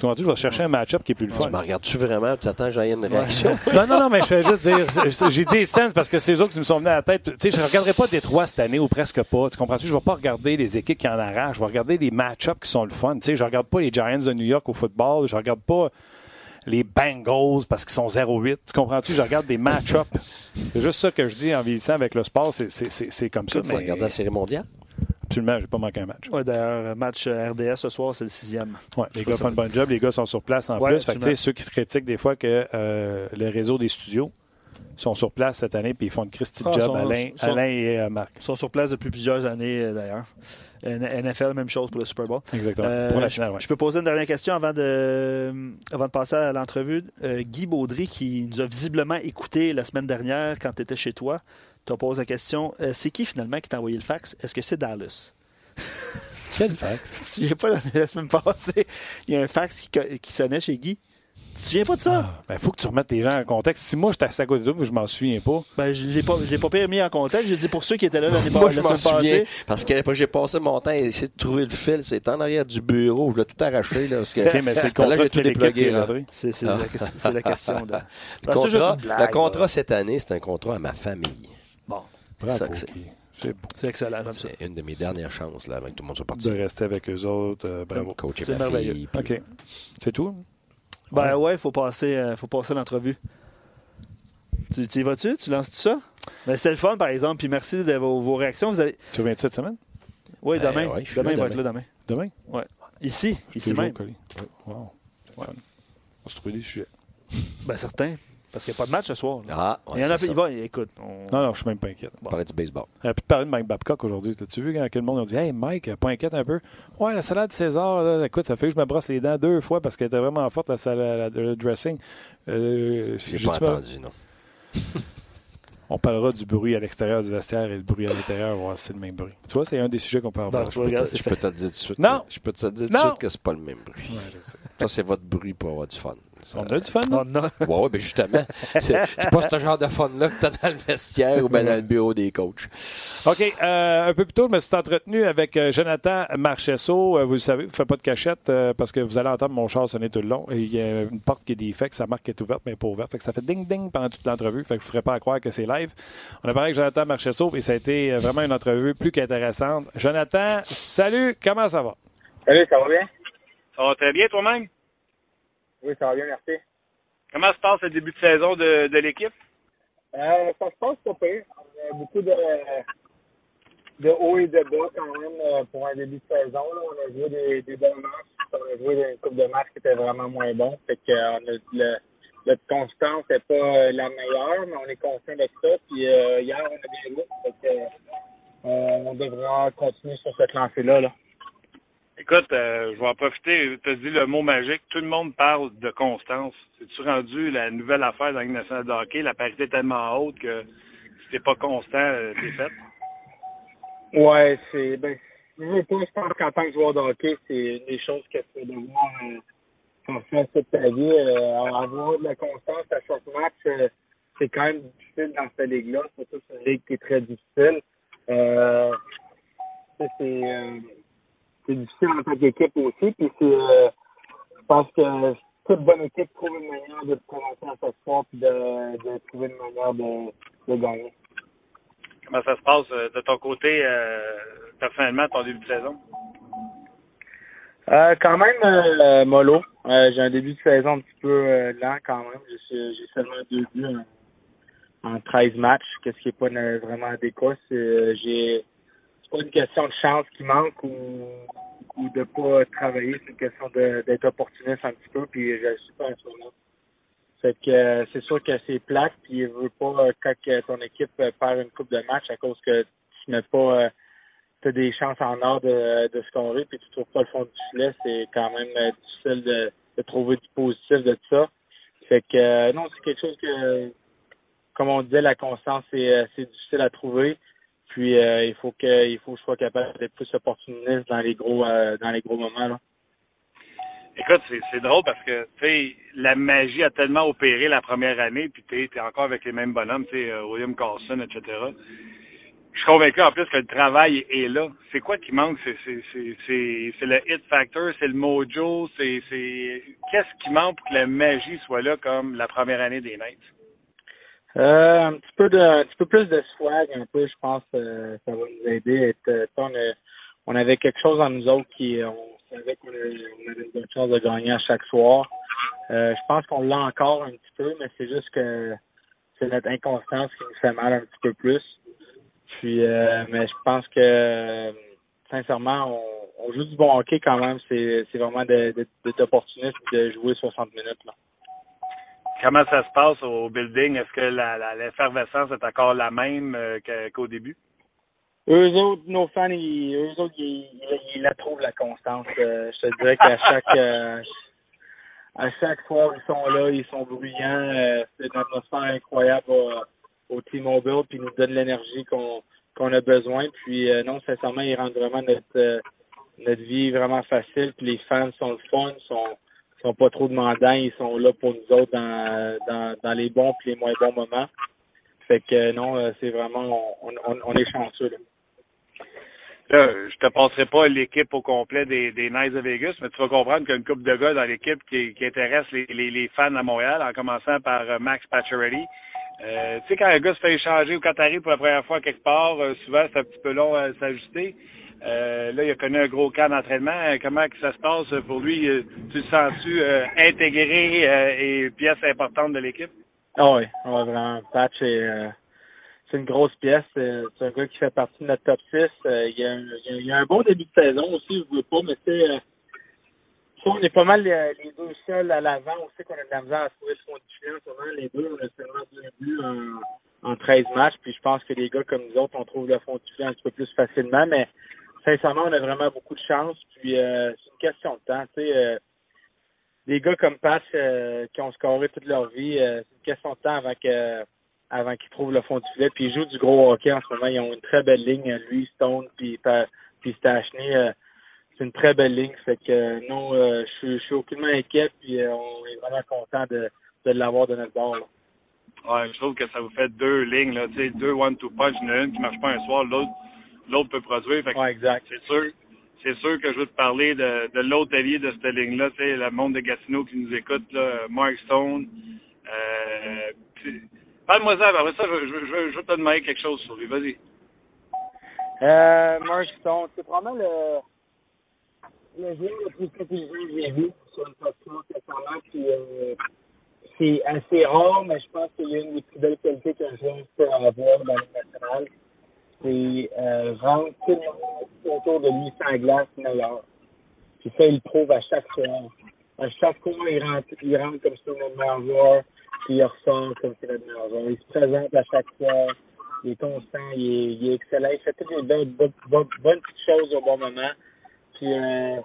tu vois, je vais chercher un match-up qui est plus le fun. Tu me regardes-tu vraiment? Tu attends que j'aille une réaction? Non, non, non, mais je fais juste dire. J'ai dit Sens parce que c'est eux autres qui me sont venus à la tête. Tu sais, je ne regarderai pas Détroit cette année ou presque pas. Tu comprends-tu? Je ne vais pas regarder les équipes qui en arrachent. Je vais regarder les match-ups qui sont le fun. Tu sais, je regarde pas les Giants de New York au football. Je regarde pas les Bengals parce qu'ils sont 0-8. Tu comprends-tu? Je regarde des match-ups. C'est juste ça que je dis en vieillissant avec le sport. C'est- comme ça. Tu vas Mais regarder la série mondiale? Absolument, j'ai pas manqué un match. Ouais, D'ailleurs, match euh, RDS ce soir, c'est le sixième. Ouais, les gars font un bon job, les gars sont sur place en Ouais, plus. Fait que, tu sais, absolument. ceux qui critiquent des fois que euh, le réseau des studios sont sur place cette année puis ils font une Christie Ah, job, sont- Alain, sont- Alain et euh, Marc. Ils sont sur place depuis plusieurs années, euh, d'ailleurs. NFL, même chose pour le Super Bowl. Exactement. Euh, Pour la je, finale, ouais. je peux poser une dernière question avant de, avant de passer à l'entrevue. Euh, Guy Baudry, qui nous a visiblement écouté la semaine dernière quand tu étais chez toi, te pose la question euh, c'est qui finalement qui t'a envoyé le fax? Est-ce que c'est Dallas? Quel fax? Tu te souviens pas la, la semaine passée Il y a un fax qui, qui sonnait chez Guy. Tu te souviens pas de ça? Ah, ben, faut que tu remettes les gens en contexte. Si moi, j'étais assis à côté de toi, je m'en souviens pas. ben, Je ne l'ai pas, je l'ai pas permis en contexte. J'ai dit pour ceux qui étaient là l'année Moi, la je m'en semaine souviens. passée. Parce que j'ai passé mon temps à essayer de trouver le fil. C'est en arrière du bureau. Je l'ai tout arraché. Là, parce que, OK, mais c'est le contrat tout? C'est c'est Ah. la, c'est la question. de- Le contrat, blague, le contrat là. cette année, c'est un contrat à ma famille. C'est- excellent. ça. C'est une de mes dernières chances là, avant que tout le monde soit parti. de rester avec eux autres. euh, bravo. Coacher C'est ma merveilleux. fille. puis- OK. C'est tout? Ben ouais, il faut passer, euh, faut passer l'entrevue. Tu, tu y vas-tu? Tu lances tout ça? Ben, C'était le fun, par exemple. Puis merci de vos, vos réactions. Vous avez... Tu reviens cette semaine? Oui, Ben demain. ouais, je suis demain, il va demain. être là demain. Demain? Ici, ici Toujours même. collé. Wow. Ouais. On se trouve des sujets. Ben certain. Parce qu'il n'y a pas de match ce soir. là. Ah, il ouais, y en a c'est il ça. va, écoute. on- Non, non, je suis même pas inquiète. On parlait du baseball. On a pu parler de Mike Babcock aujourd'hui. T'as-tu vu quand quel monde a dit Hey Mike, pas inquiète un peu? Ouais, la salade César, là, écoute, ça fait que je me brosse les dents deux fois parce qu'elle était vraiment forte, la salade, le dressing. Euh, J'ai pas entendu, non. On parlera du bruit à l'extérieur du vestiaire et le bruit à l'intérieur, voir si c'est le même bruit. Tu vois, c'est un des sujets qu'on peut avoir. Non, tu Je vois, peux regarde, te- c'est je fait. peux te le dire tout de suite. Non. que- Je peux te le dire tout de Non. suite que c'est pas le même bruit. Ouais, je sais. Ça, c'est votre bruit pour avoir du fun. Ça- On a du fun, là? Non, non. Ouais, ouais, ben justement, c'est pas ce genre de fun-là que t'as dans le vestiaire ou bien dans le bureau des coachs. OK. euh, un peu plus tôt, je me suis entretenu avec euh, Jonathan Marchesso. Euh, vous le savez, je ne fais pas de cachette euh, parce que vous allez entendre mon char sonner tout le long. Et il y a une porte qui est défecte, sa marque est ouverte, mais pas ouverte. Fait que ça fait ding-ding pendant toute l'entrevue. Fait que je ne ferai pas à croire que c'est live. On a parlé avec Jonathan Marchesso et ça a été vraiment une entrevue plus qu'intéressante. Jonathan, salut, comment ça va? Salut, ça va bien? Ça va très bien toi-même? Oui, ça va bien, merci. Comment se passe le début de saison de, de l'équipe? Euh, ça se passe pas pire. On a beaucoup de, de hauts et de bas quand même euh, pour un début de saison. Là. On a joué des, des bons matchs. On a joué une coupe de matchs qui était vraiment moins bon. Fait que euh, le, notre constance n'est pas euh, la meilleure, mais on est conscient de ça. Puis euh, hier, on a bien joué. Fait que, euh, on devra continuer sur cette lancée-là. Là. Écoute, euh, je vais en profiter. Tu as dit le mot magique. Tout le monde parle de constance. C'est-tu rendu la nouvelle affaire dans Ligue nationale de hockey? La parité est tellement haute que si t'es pas constant, euh, t'es fait. Ouais, c'est ben je pense qu'en tant que joueur de hockey, c'est des choses que tu vas devoir euh, faire toute ta vie. Euh, avoir de la constance à chaque match, euh, c'est quand même difficile dans cette ligue-là. Surtout c'est une ligue qui est très difficile. Euh, c'est euh, c'est difficile en tant qu'équipe aussi. Puis c'est euh, je pense que toute bonne équipe trouve une manière de se présenter à fois puis de, de trouver une manière de, de gagner. Comment ça se passe euh, de ton côté, euh, personnellement, ton début de saison? Euh, quand même euh, mollo. Euh, j'ai un début de saison un petit peu euh, lent quand même. J'ai j'ai seulement deux buts en, en 13 matchs, qu'est-ce qui est pas vraiment adéquat. C'est euh, j'ai pas une question de chance qui manque ou ou de pas travailler, c'est une question d'être opportuniste un petit peu, puis je suis pas. Fait que euh, c'est sûr que c'est plate, puis il veut pas euh, quand que ton équipe euh, perd une coupe de match à cause que tu mets pas euh, tu as des chances en or de, de scorer puis tu trouves pas le fond du filet, c'est quand même difficile de, de trouver du positif de ça. Fait que non, c'est quelque chose que comme on disait, la constance c'est difficile à trouver. Puis euh, il faut que il faut que je sois capable d'être plus opportuniste dans les gros euh, dans les gros moments là. Écoute, c'est, drôle parce que, tu sais, la magie a tellement opéré la première année, puis tu es encore avec les mêmes bonhommes, tu sais, euh, William Carlson, etc. Je suis convaincu en plus que le travail est là. C'est quoi qui manque? C'est, le hit factor, c'est le mojo, c'est, c'est... Qu'est-ce qui manque pour que la magie soit là comme la première année des Knights? Euh, un petit peu de un petit peu plus de swag un peu je pense euh, ça va nous aider euh, on, avait quelque chose en nous autres qui on savait qu'on avait, une bonne chance de gagner à chaque soir. Euh, je pense qu'on l'a encore un petit peu mais c'est juste que c'est notre inconstance qui nous fait mal un petit peu plus. Puis euh, mais je pense que euh, sincèrement on, joue du bon hockey quand même. C'est vraiment de- de- d'être opportuniste et de jouer 60 minutes là Comment ça se passe au building? Est-ce que l'effervescence est encore la même euh, qu'au début? Eux autres, nos fans, ils, eux autres, ils, la trouvent la constance. Euh, je te dirais qu'à chaque euh, à chaque fois ils sont là, ils sont bruyants. C'est une atmosphère incroyable au, au T-Mobile, puis ils nous donne l'énergie qu'on qu'on a besoin. Puis non, sincèrement, ils rendent vraiment notre notre vie vraiment facile. Puis les fans sont le fun, sont sont pas trop demandants, ils sont là pour nous autres dans dans, dans les bons puis les moins bons moments. Fait que euh, non, euh, c'est vraiment on, est chanceux. Là. Là, je te passerai pas l'équipe au complet des, des Knights de Vegas, mais tu vas comprendre qu'il y a une couple de gars dans l'équipe qui, qui intéresse les, fans à Montréal, en commençant par euh, Max Pacioretty. Tu sais, quand un gars se fait échanger ou quand tu arrives pour la première fois quelque part, souvent c'est un petit peu long à s'ajuster. Euh, là, il a connu un gros camp d'entraînement. Euh, Comment que ça se passe pour lui? Euh, Tu le sens-tu euh, intégré et pièce importante de l'équipe? Ah oui, ouais, vraiment. Patch est, c'est une grosse pièce. C'est un gars qui fait partie de notre top 6. Euh, il, y a un, bon début de saison aussi, je veux pas, mais ça, on est pas mal les deux seuls à l'avant. On sait qu'on a de la misère à trouver le fond ce moment. Les deux, on a seulement deux en, en 13 matchs. Puis je pense que les gars comme nous autres, on trouve le fond filet un petit peu plus facilement. Mais sincèrement, on a vraiment beaucoup de chance. Puis euh, c'est une question de temps. Tu sais, euh, des gars comme Patch euh, qui ont scoré toute leur vie, euh, c'est une question de temps avant que avant qu'ils trouvent le fond du filet. Puis ils jouent du gros hockey en ce moment. Ils ont une très belle ligne, lui, Stone, puis, puis Stachny. c'est une très belle ligne. Fait que non, je suis- aucunement inquiet, puis on est vraiment content de, l'avoir de notre bord. Ouais, je trouve que ça vous fait deux lignes, là, deux one-two punch, a une qui marche pas un soir, l'autre, l'autre peut produire. Fait que Ouais, exact. c'est sûr, c'est sûr que je veux te parler de, de l'autre allié de cette ligne-là, tu sais, le monde de Gatineau qui nous écoute, là, Mark Stone. Euh, Parle-moi ça, après ça, je, je, je, je vais te demander quelque chose sur lui, vas-y. Euh, Mark Stone, c'est probablement le, le joueur le plus intelligent que j'ai vu sur une plateforme récemment. Puis, euh, c'est assez rare, mais je pense qu'il y a une des plus belles qualités qu'un joueur peut avoir dans le national. C'est euh, tout le monde autour de lui sans glace meilleur. Puis ça, il le prouve à chaque soir. À chaque fois, il rentre, il rentre comme si notre meilleur joueur, puis il ressort comme si notre meilleur joueur. Il se présente à chaque fois, il est constant, il est, il est excellent, il fait toutes les bonnes, bonnes, bonnes, petites choses au bon moment. Puis euh,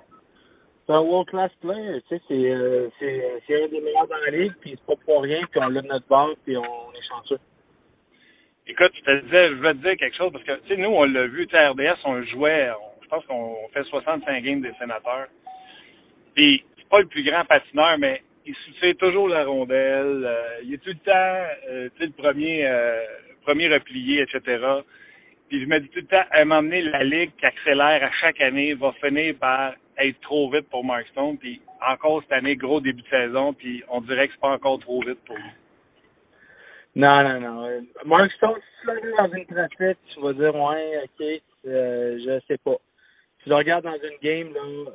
c'est un world class player, tu sais, c'est, euh, c'est, c'est un des meilleurs dans la ligue, puis c'est pas pour rien, puis on l'a de notre bord, puis on est chanceux. Écoute, je te disais, je veux te dire quelque chose parce que, tu sais, nous, on l'a vu, tu RDS, on jouait, on- je pense qu'on fait 65 games des sénateurs. Puis, c'est pas le plus grand patineur, mais il soutient toujours la rondelle. euh, il est tout le temps, euh, tu sais, le premier, euh, premier replié, etc. Puis je me dis tout le temps, à donné, la Ligue qui accélère à chaque année va finir par être trop vite pour Mark Stone. Puis encore cette année, gros début de saison, puis on dirait que c'est pas encore trop vite pour lui. Non, non, non. Mark Stone, si tu l'as dans une pratique, tu vas dire, ouais, ok, euh, je sais pas. Tu le regardes dans une game, là,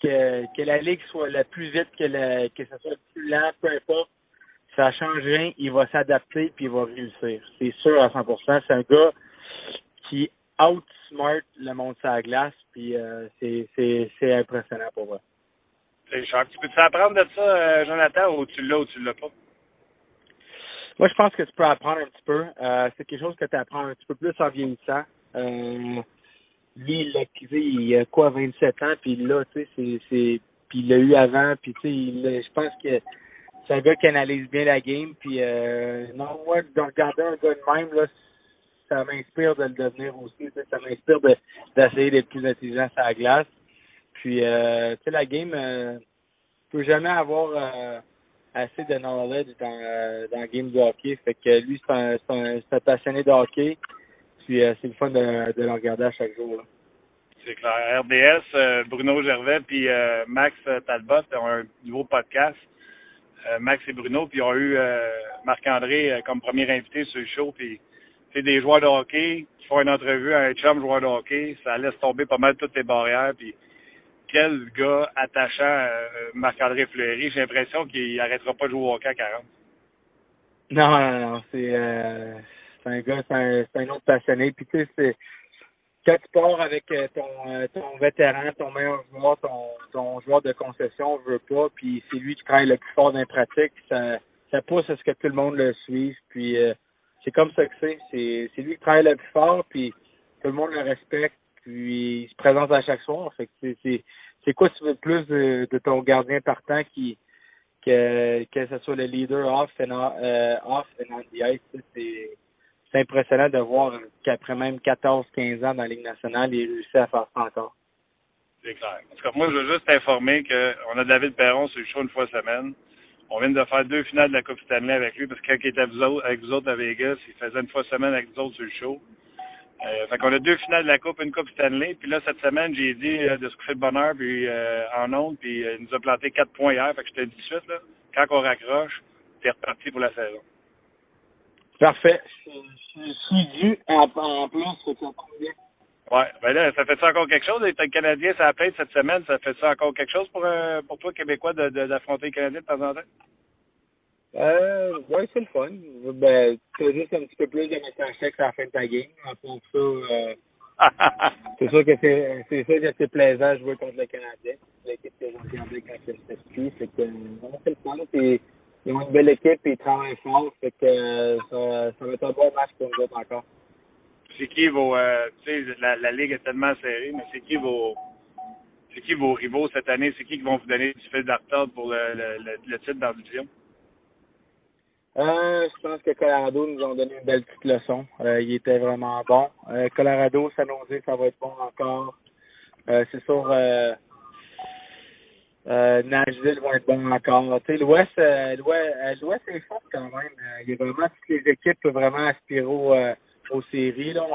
que, la ligue soit la plus vite, que, la, que soit le plus lent, peu importe, ça change rien, il va s'adapter puis il va réussir. C'est sûr à 100%. C'est un gars qui outsmart le monde sur la glace, puis euh, c'est impressionnant pour moi. C'est cher. Tu peux-tu apprendre de ça, euh, Jonathan, ou tu l'as ou tu l'as pas? Moi, je pense que tu peux apprendre un petit peu. Euh, c'est quelque chose que tu apprends un petit peu plus en vieillissant. Euh, lui, il a, il a quoi, 27 ans, puis là, tu sais, c'est, c'est, puis il l'a eu avant, puis tu sais, je pense que c'est un gars qui analyse bien la game, puis euh, non, moi, de regarder un gars de même, là, ça m'inspire de le devenir aussi, ça m'inspire de, d'essayer d'être plus intelligent sur la glace. Puis, euh, tu sais, la game, euh, peut jamais avoir euh, assez de knowledge dans, euh, dans le game de hockey. Fait que lui, c'est un, un, un passionné de hockey. Puis euh, c'est le fun de, de le regarder à chaque jour. C'est clair. RDS, euh, Bruno Gervais puis euh, Max Talbot ont un nouveau podcast. Max et Bruno, puis ils ont eu Marc-André comme premier invité sur le show. Puis c'est des joueurs de hockey qui font une entrevue à un chum joueur de hockey. Ça laisse tomber pas mal toutes les barrières. Puis quel gars attachant Marc-André Fleury. J'ai l'impression qu'il arrêtera pas de jouer au hockey à 40. Non, non, non. C'est euh, c'est un gars, c'est un, un autre passionné. Puis tu sais, c'est quand tu pars avec euh, ton, euh, ton vétéran, ton meilleur joueur, ton, ton joueur de concession, veut pas, puis c'est lui qui travaille le plus fort dans les pratiques, ça, ça pousse à ce que tout le monde le suive. Puis euh, c'est comme ça que c'est. C'est, c'est lui qui travaille le plus fort, puis tout le monde le respecte, puis il se présente à chaque soir. Fait que c'est, c'est, quoi tu veux plus de, ton gardien partant qui que que ce soit le leader off and uh, off and on the ice, c'est c'est impressionnant de voir qu'après même 14-15 ans dans la Ligue nationale, il réussit à faire ça encore. C'est clair. En tout cas, moi, je veux juste t'informer qu'on a David Perron sur le show une fois semaine. On vient de faire deux finales de la Coupe Stanley avec lui parce que quand il était avec vous autres à Vegas, il faisait une fois semaine avec vous autres sur le show. Euh, fait qu'on a deux finales de la Coupe, une Coupe Stanley. Puis là, cette semaine, j'ai dit euh, de se coucher de bonheur puis, euh, en ondes, puis euh, il nous a planté quatre points hier. Fait que je te dis tout de suite, là, quand on raccroche, t'es reparti pour la saison. Parfait. Je, suis dû en, en plus, c'est combien? Ouais, ben là, ça fait ça encore quelque chose? Être Canadien, ça a peine cette semaine, ça fait ça encore quelque chose pour, euh, pour toi, Québécois, de, de, d'affronter le Canadien de temps en temps? Euh, ouais, c'est le fun. Ben, t'as juste un petit peu plus de message texte à la fin de ta game. Pour ça, euh, c'est sûr que c'est, c'est sûr que c'est plaisant de jouer contre le Canadien. L'équipe que j'ai regardée quand j'étais petit, c'est que, non, c'est le fun. Puis, ils ont une belle équipe et ils travaillent fort. Fait que, ça, ça va être un bon match pour nous autres encore. C'est qui vos, euh, tu sais, la, la ligue est tellement serrée, mais c'est qui vos, c'est qui vos rivaux cette année? C'est qui qui vont vous donner du fil d'artard pour le, le, le, le titre dans la division? Euh, je pense que Colorado nous ont donné une belle petite leçon. Euh, il était vraiment bon. Euh, Colorado, San Jose, ça va être bon encore. Euh, c'est sûr, euh, euh, Nashville va être bon encore. Tu sais, l'Ouest, euh, l'Ouest, est fort quand même. Il y a vraiment toutes les équipes peuvent vraiment aspirer au, euh, aux séries. Là,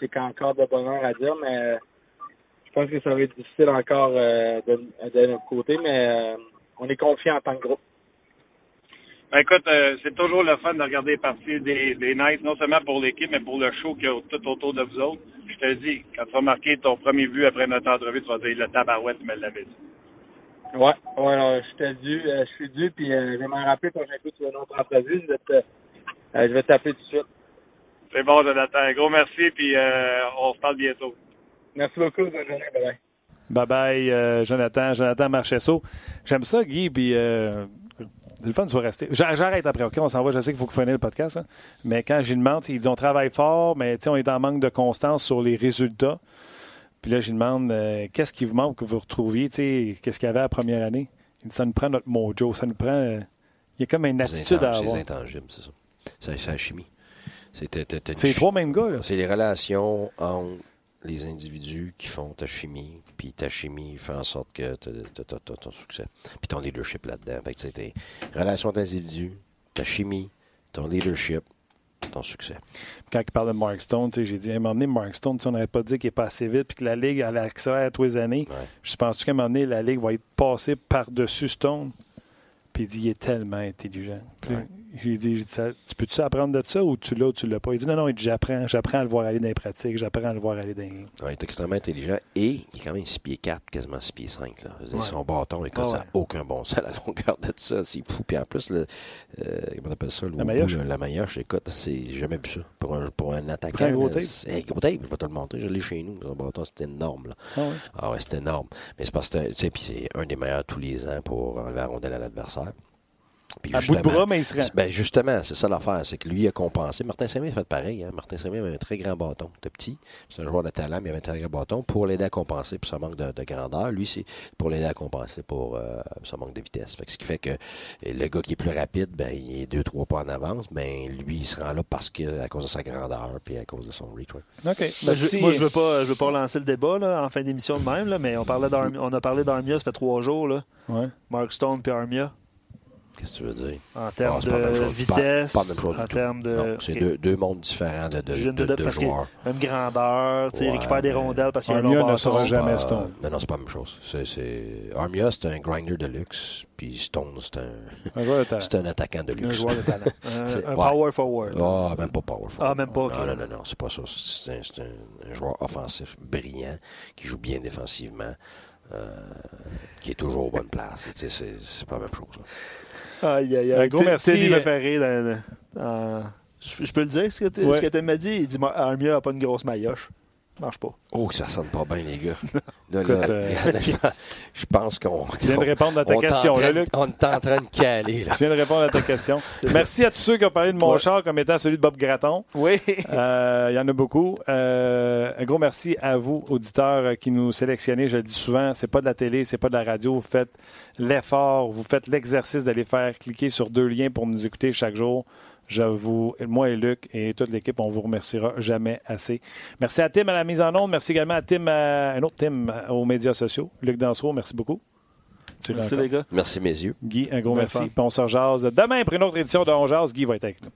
c'est encore de bonheur à dire, mais je pense que ça va être difficile encore de, de notre côté, mais on est confiant en tant que groupe. Ben, écoute, euh, c'est toujours le fun de regarder les parties des, des Knights, non seulement pour l'équipe, mais pour le show qu'il y a tout autour de vous autres. Je te dis, quand tu vas marquer ton premier but après notre entrevue, tu vas dire le tabarouette, tu me l'avais dit. Ouais, ouais, alors, je t'ai dû, euh, je suis dû, puis euh, je vais m'en rappeler quand tu une autre entrevue. Je vais te, euh, je vais t'appeler tout de suite. C'est bon, Jonathan. Un gros merci, puis euh, on se parle bientôt. Merci beaucoup, bonne journée, bye bye. Bye bye, euh, Jonathan. Jonathan Marchesso. J'aime ça, Guy, puis euh, le fun de rester. J'a- J'arrête après, OK? On s'en va. Je sais qu'il faut que vous finisse le podcast. hein. Mais quand j'y demande, ils disent on travaille fort, mais tu on est en manque de constance sur les résultats. Puis là, j'y demande euh, qu'est-ce qui vous manque que vous retrouviez, tu qu'est-ce qu'il y avait à la première année? Il dit ça nous prend notre mojo, ça nous prend. euh, il y a comme une attitude à avoir. c'est intangible, c'est ça. C'est la chimie. C'est les trois mêmes gars, là. C'est les relations entre les individus qui font ta chimie, puis ta chimie fait en sorte que tu as, ton succès, puis ton leadership là-dedans. Fait que tes relations d'individus, ta chimie, ton leadership, ton succès. Quand il parle de Mark Stone, j'ai dit, à un moment donné, Mark Stone, on n'avait pas dit qu'il est pas assez vite puis que la Ligue elle accélère tous les années. Ouais. Je pense qu'à un moment donné, la Ligue va être passée par-dessus Stone? Puis il dit, il est tellement intelligent. Ouais. J'ai dit, tu peux-tu apprendre de ça ou tu l'as ou tu l'as pas? Il dit, non, non, il j'apprends, j'apprends à le voir aller dans les pratiques, j'apprends à le voir aller dans les... Ouais, il est extrêmement intelligent et il est quand même 6 pieds 4, quasiment 6 pieds 5. Là. Dire, Ouais. Son bâton, Ah ouais. n'a aucun bon sens à la longueur de ça. C'est fou. Puis en plus, le, euh, comment on appelle ça? Le La maillotche. La maillotche, écoute, c'est j'ai jamais vu ça. Pour un, pour un attaquant. Un gros tape. hey, gros tape, je vais te le montrer. Je l'ai chez nous. Son bâton, c'est énorme. Là. Ah ouais. Ah ouais, c'est énorme. Mais c'est parce que, tu sais, puis c'est un des meilleurs tous les ans pour enlever la rondelle à l'adversaire. Puis À bout de justement- bras, mais il se rend. ben justement, c'est ça l'affaire, c'est que lui a compensé. Martin a fait pareil. Hein? Martin Samuel avait un très grand bâton. C'était petit, c'est un joueur de talent, mais il avait un très grand bâton pour l'aider à compenser pour son manque de, de grandeur. Lui, c'est pour l'aider à compenser pour euh, son manque de vitesse. Fait que ce qui fait que le gars qui est plus rapide, ben il est deux, trois pas en avance. Ben lui, il se rend là parce que à cause de sa grandeur puis à cause de son reach. ouais. OK. Ben, je, moi, je veux pas, je veux pas relancer le débat là, en fin d'émission de même, là, mais on parlait d'Armia- on a parlé d'Armia, ça fait trois jours, là. Ouais. Mark Stone puis Armia, Qu'est-ce que tu veux dire? en termes Ah, pas de chose. vitesse, Pas, pas en termes de. Non, c'est deux, deux mondes différents de, de, Je viens de- de- de parce que joueurs. Même grandeur, tu sais, il Ouais, récupère des rondelles parce qu'il y a un Armia long ne sera jamais Pas- Stone. Non, non, c'est pas la même chose. C'est, c'est... Armia, c'est un grinder de luxe, puis Stone, c'est un, Un c'est un attaquant de Un luxe. joueur de talent. Un, un ouais. power forward. Ah, même pas powerful. Ah, même pas. Non, non, non, non, c'est pas ça. C'est, un, c'est un- un joueur offensif brillant, qui joue bien défensivement, euh, qui est toujours aux bonnes places. C'est, c'est pas la même chose. là. Aïe, aïe, Un aïe. gros T- merci. Teddy me fait rire. dans- dans- Je je peux le dire, ce que t- Ouais. ce que tu m'as dit? Il dit Armia n'a pas une grosse maillotche. Ça marche pas. Oh, que ça sonne pas bien, les gars. Là, Écoute, là, euh, je pense qu'on... Tu viens de répondre à ta question, là, Luc. On est en train de caler, là. Tu viens de répondre à ta question. Merci à tous ceux qui ont parlé de mon Ouais. char comme étant celui de Bob Gratton. Oui. Euh, Il y en a beaucoup. Euh, un gros merci à vous, auditeurs, qui nous sélectionnez. Je le dis souvent, c'est pas de la télé, c'est pas de la radio. Vous faites l'effort, vous faites l'exercice d'aller faire cliquer sur deux liens pour nous écouter chaque jour. Je vous, moi et Luc et toute l'équipe, on vous remerciera jamais assez. Merci à Tim à la mise en onde. Merci également à Tim, à- un autre Tim euh, aux médias sociaux. Luc Dansereau, merci beaucoup. Merci, les gars. Merci, mes yeux. Guy, un gros merci. fun. Puis on se rejase demain pour une autre édition de On Jase. Guy va être avec nous.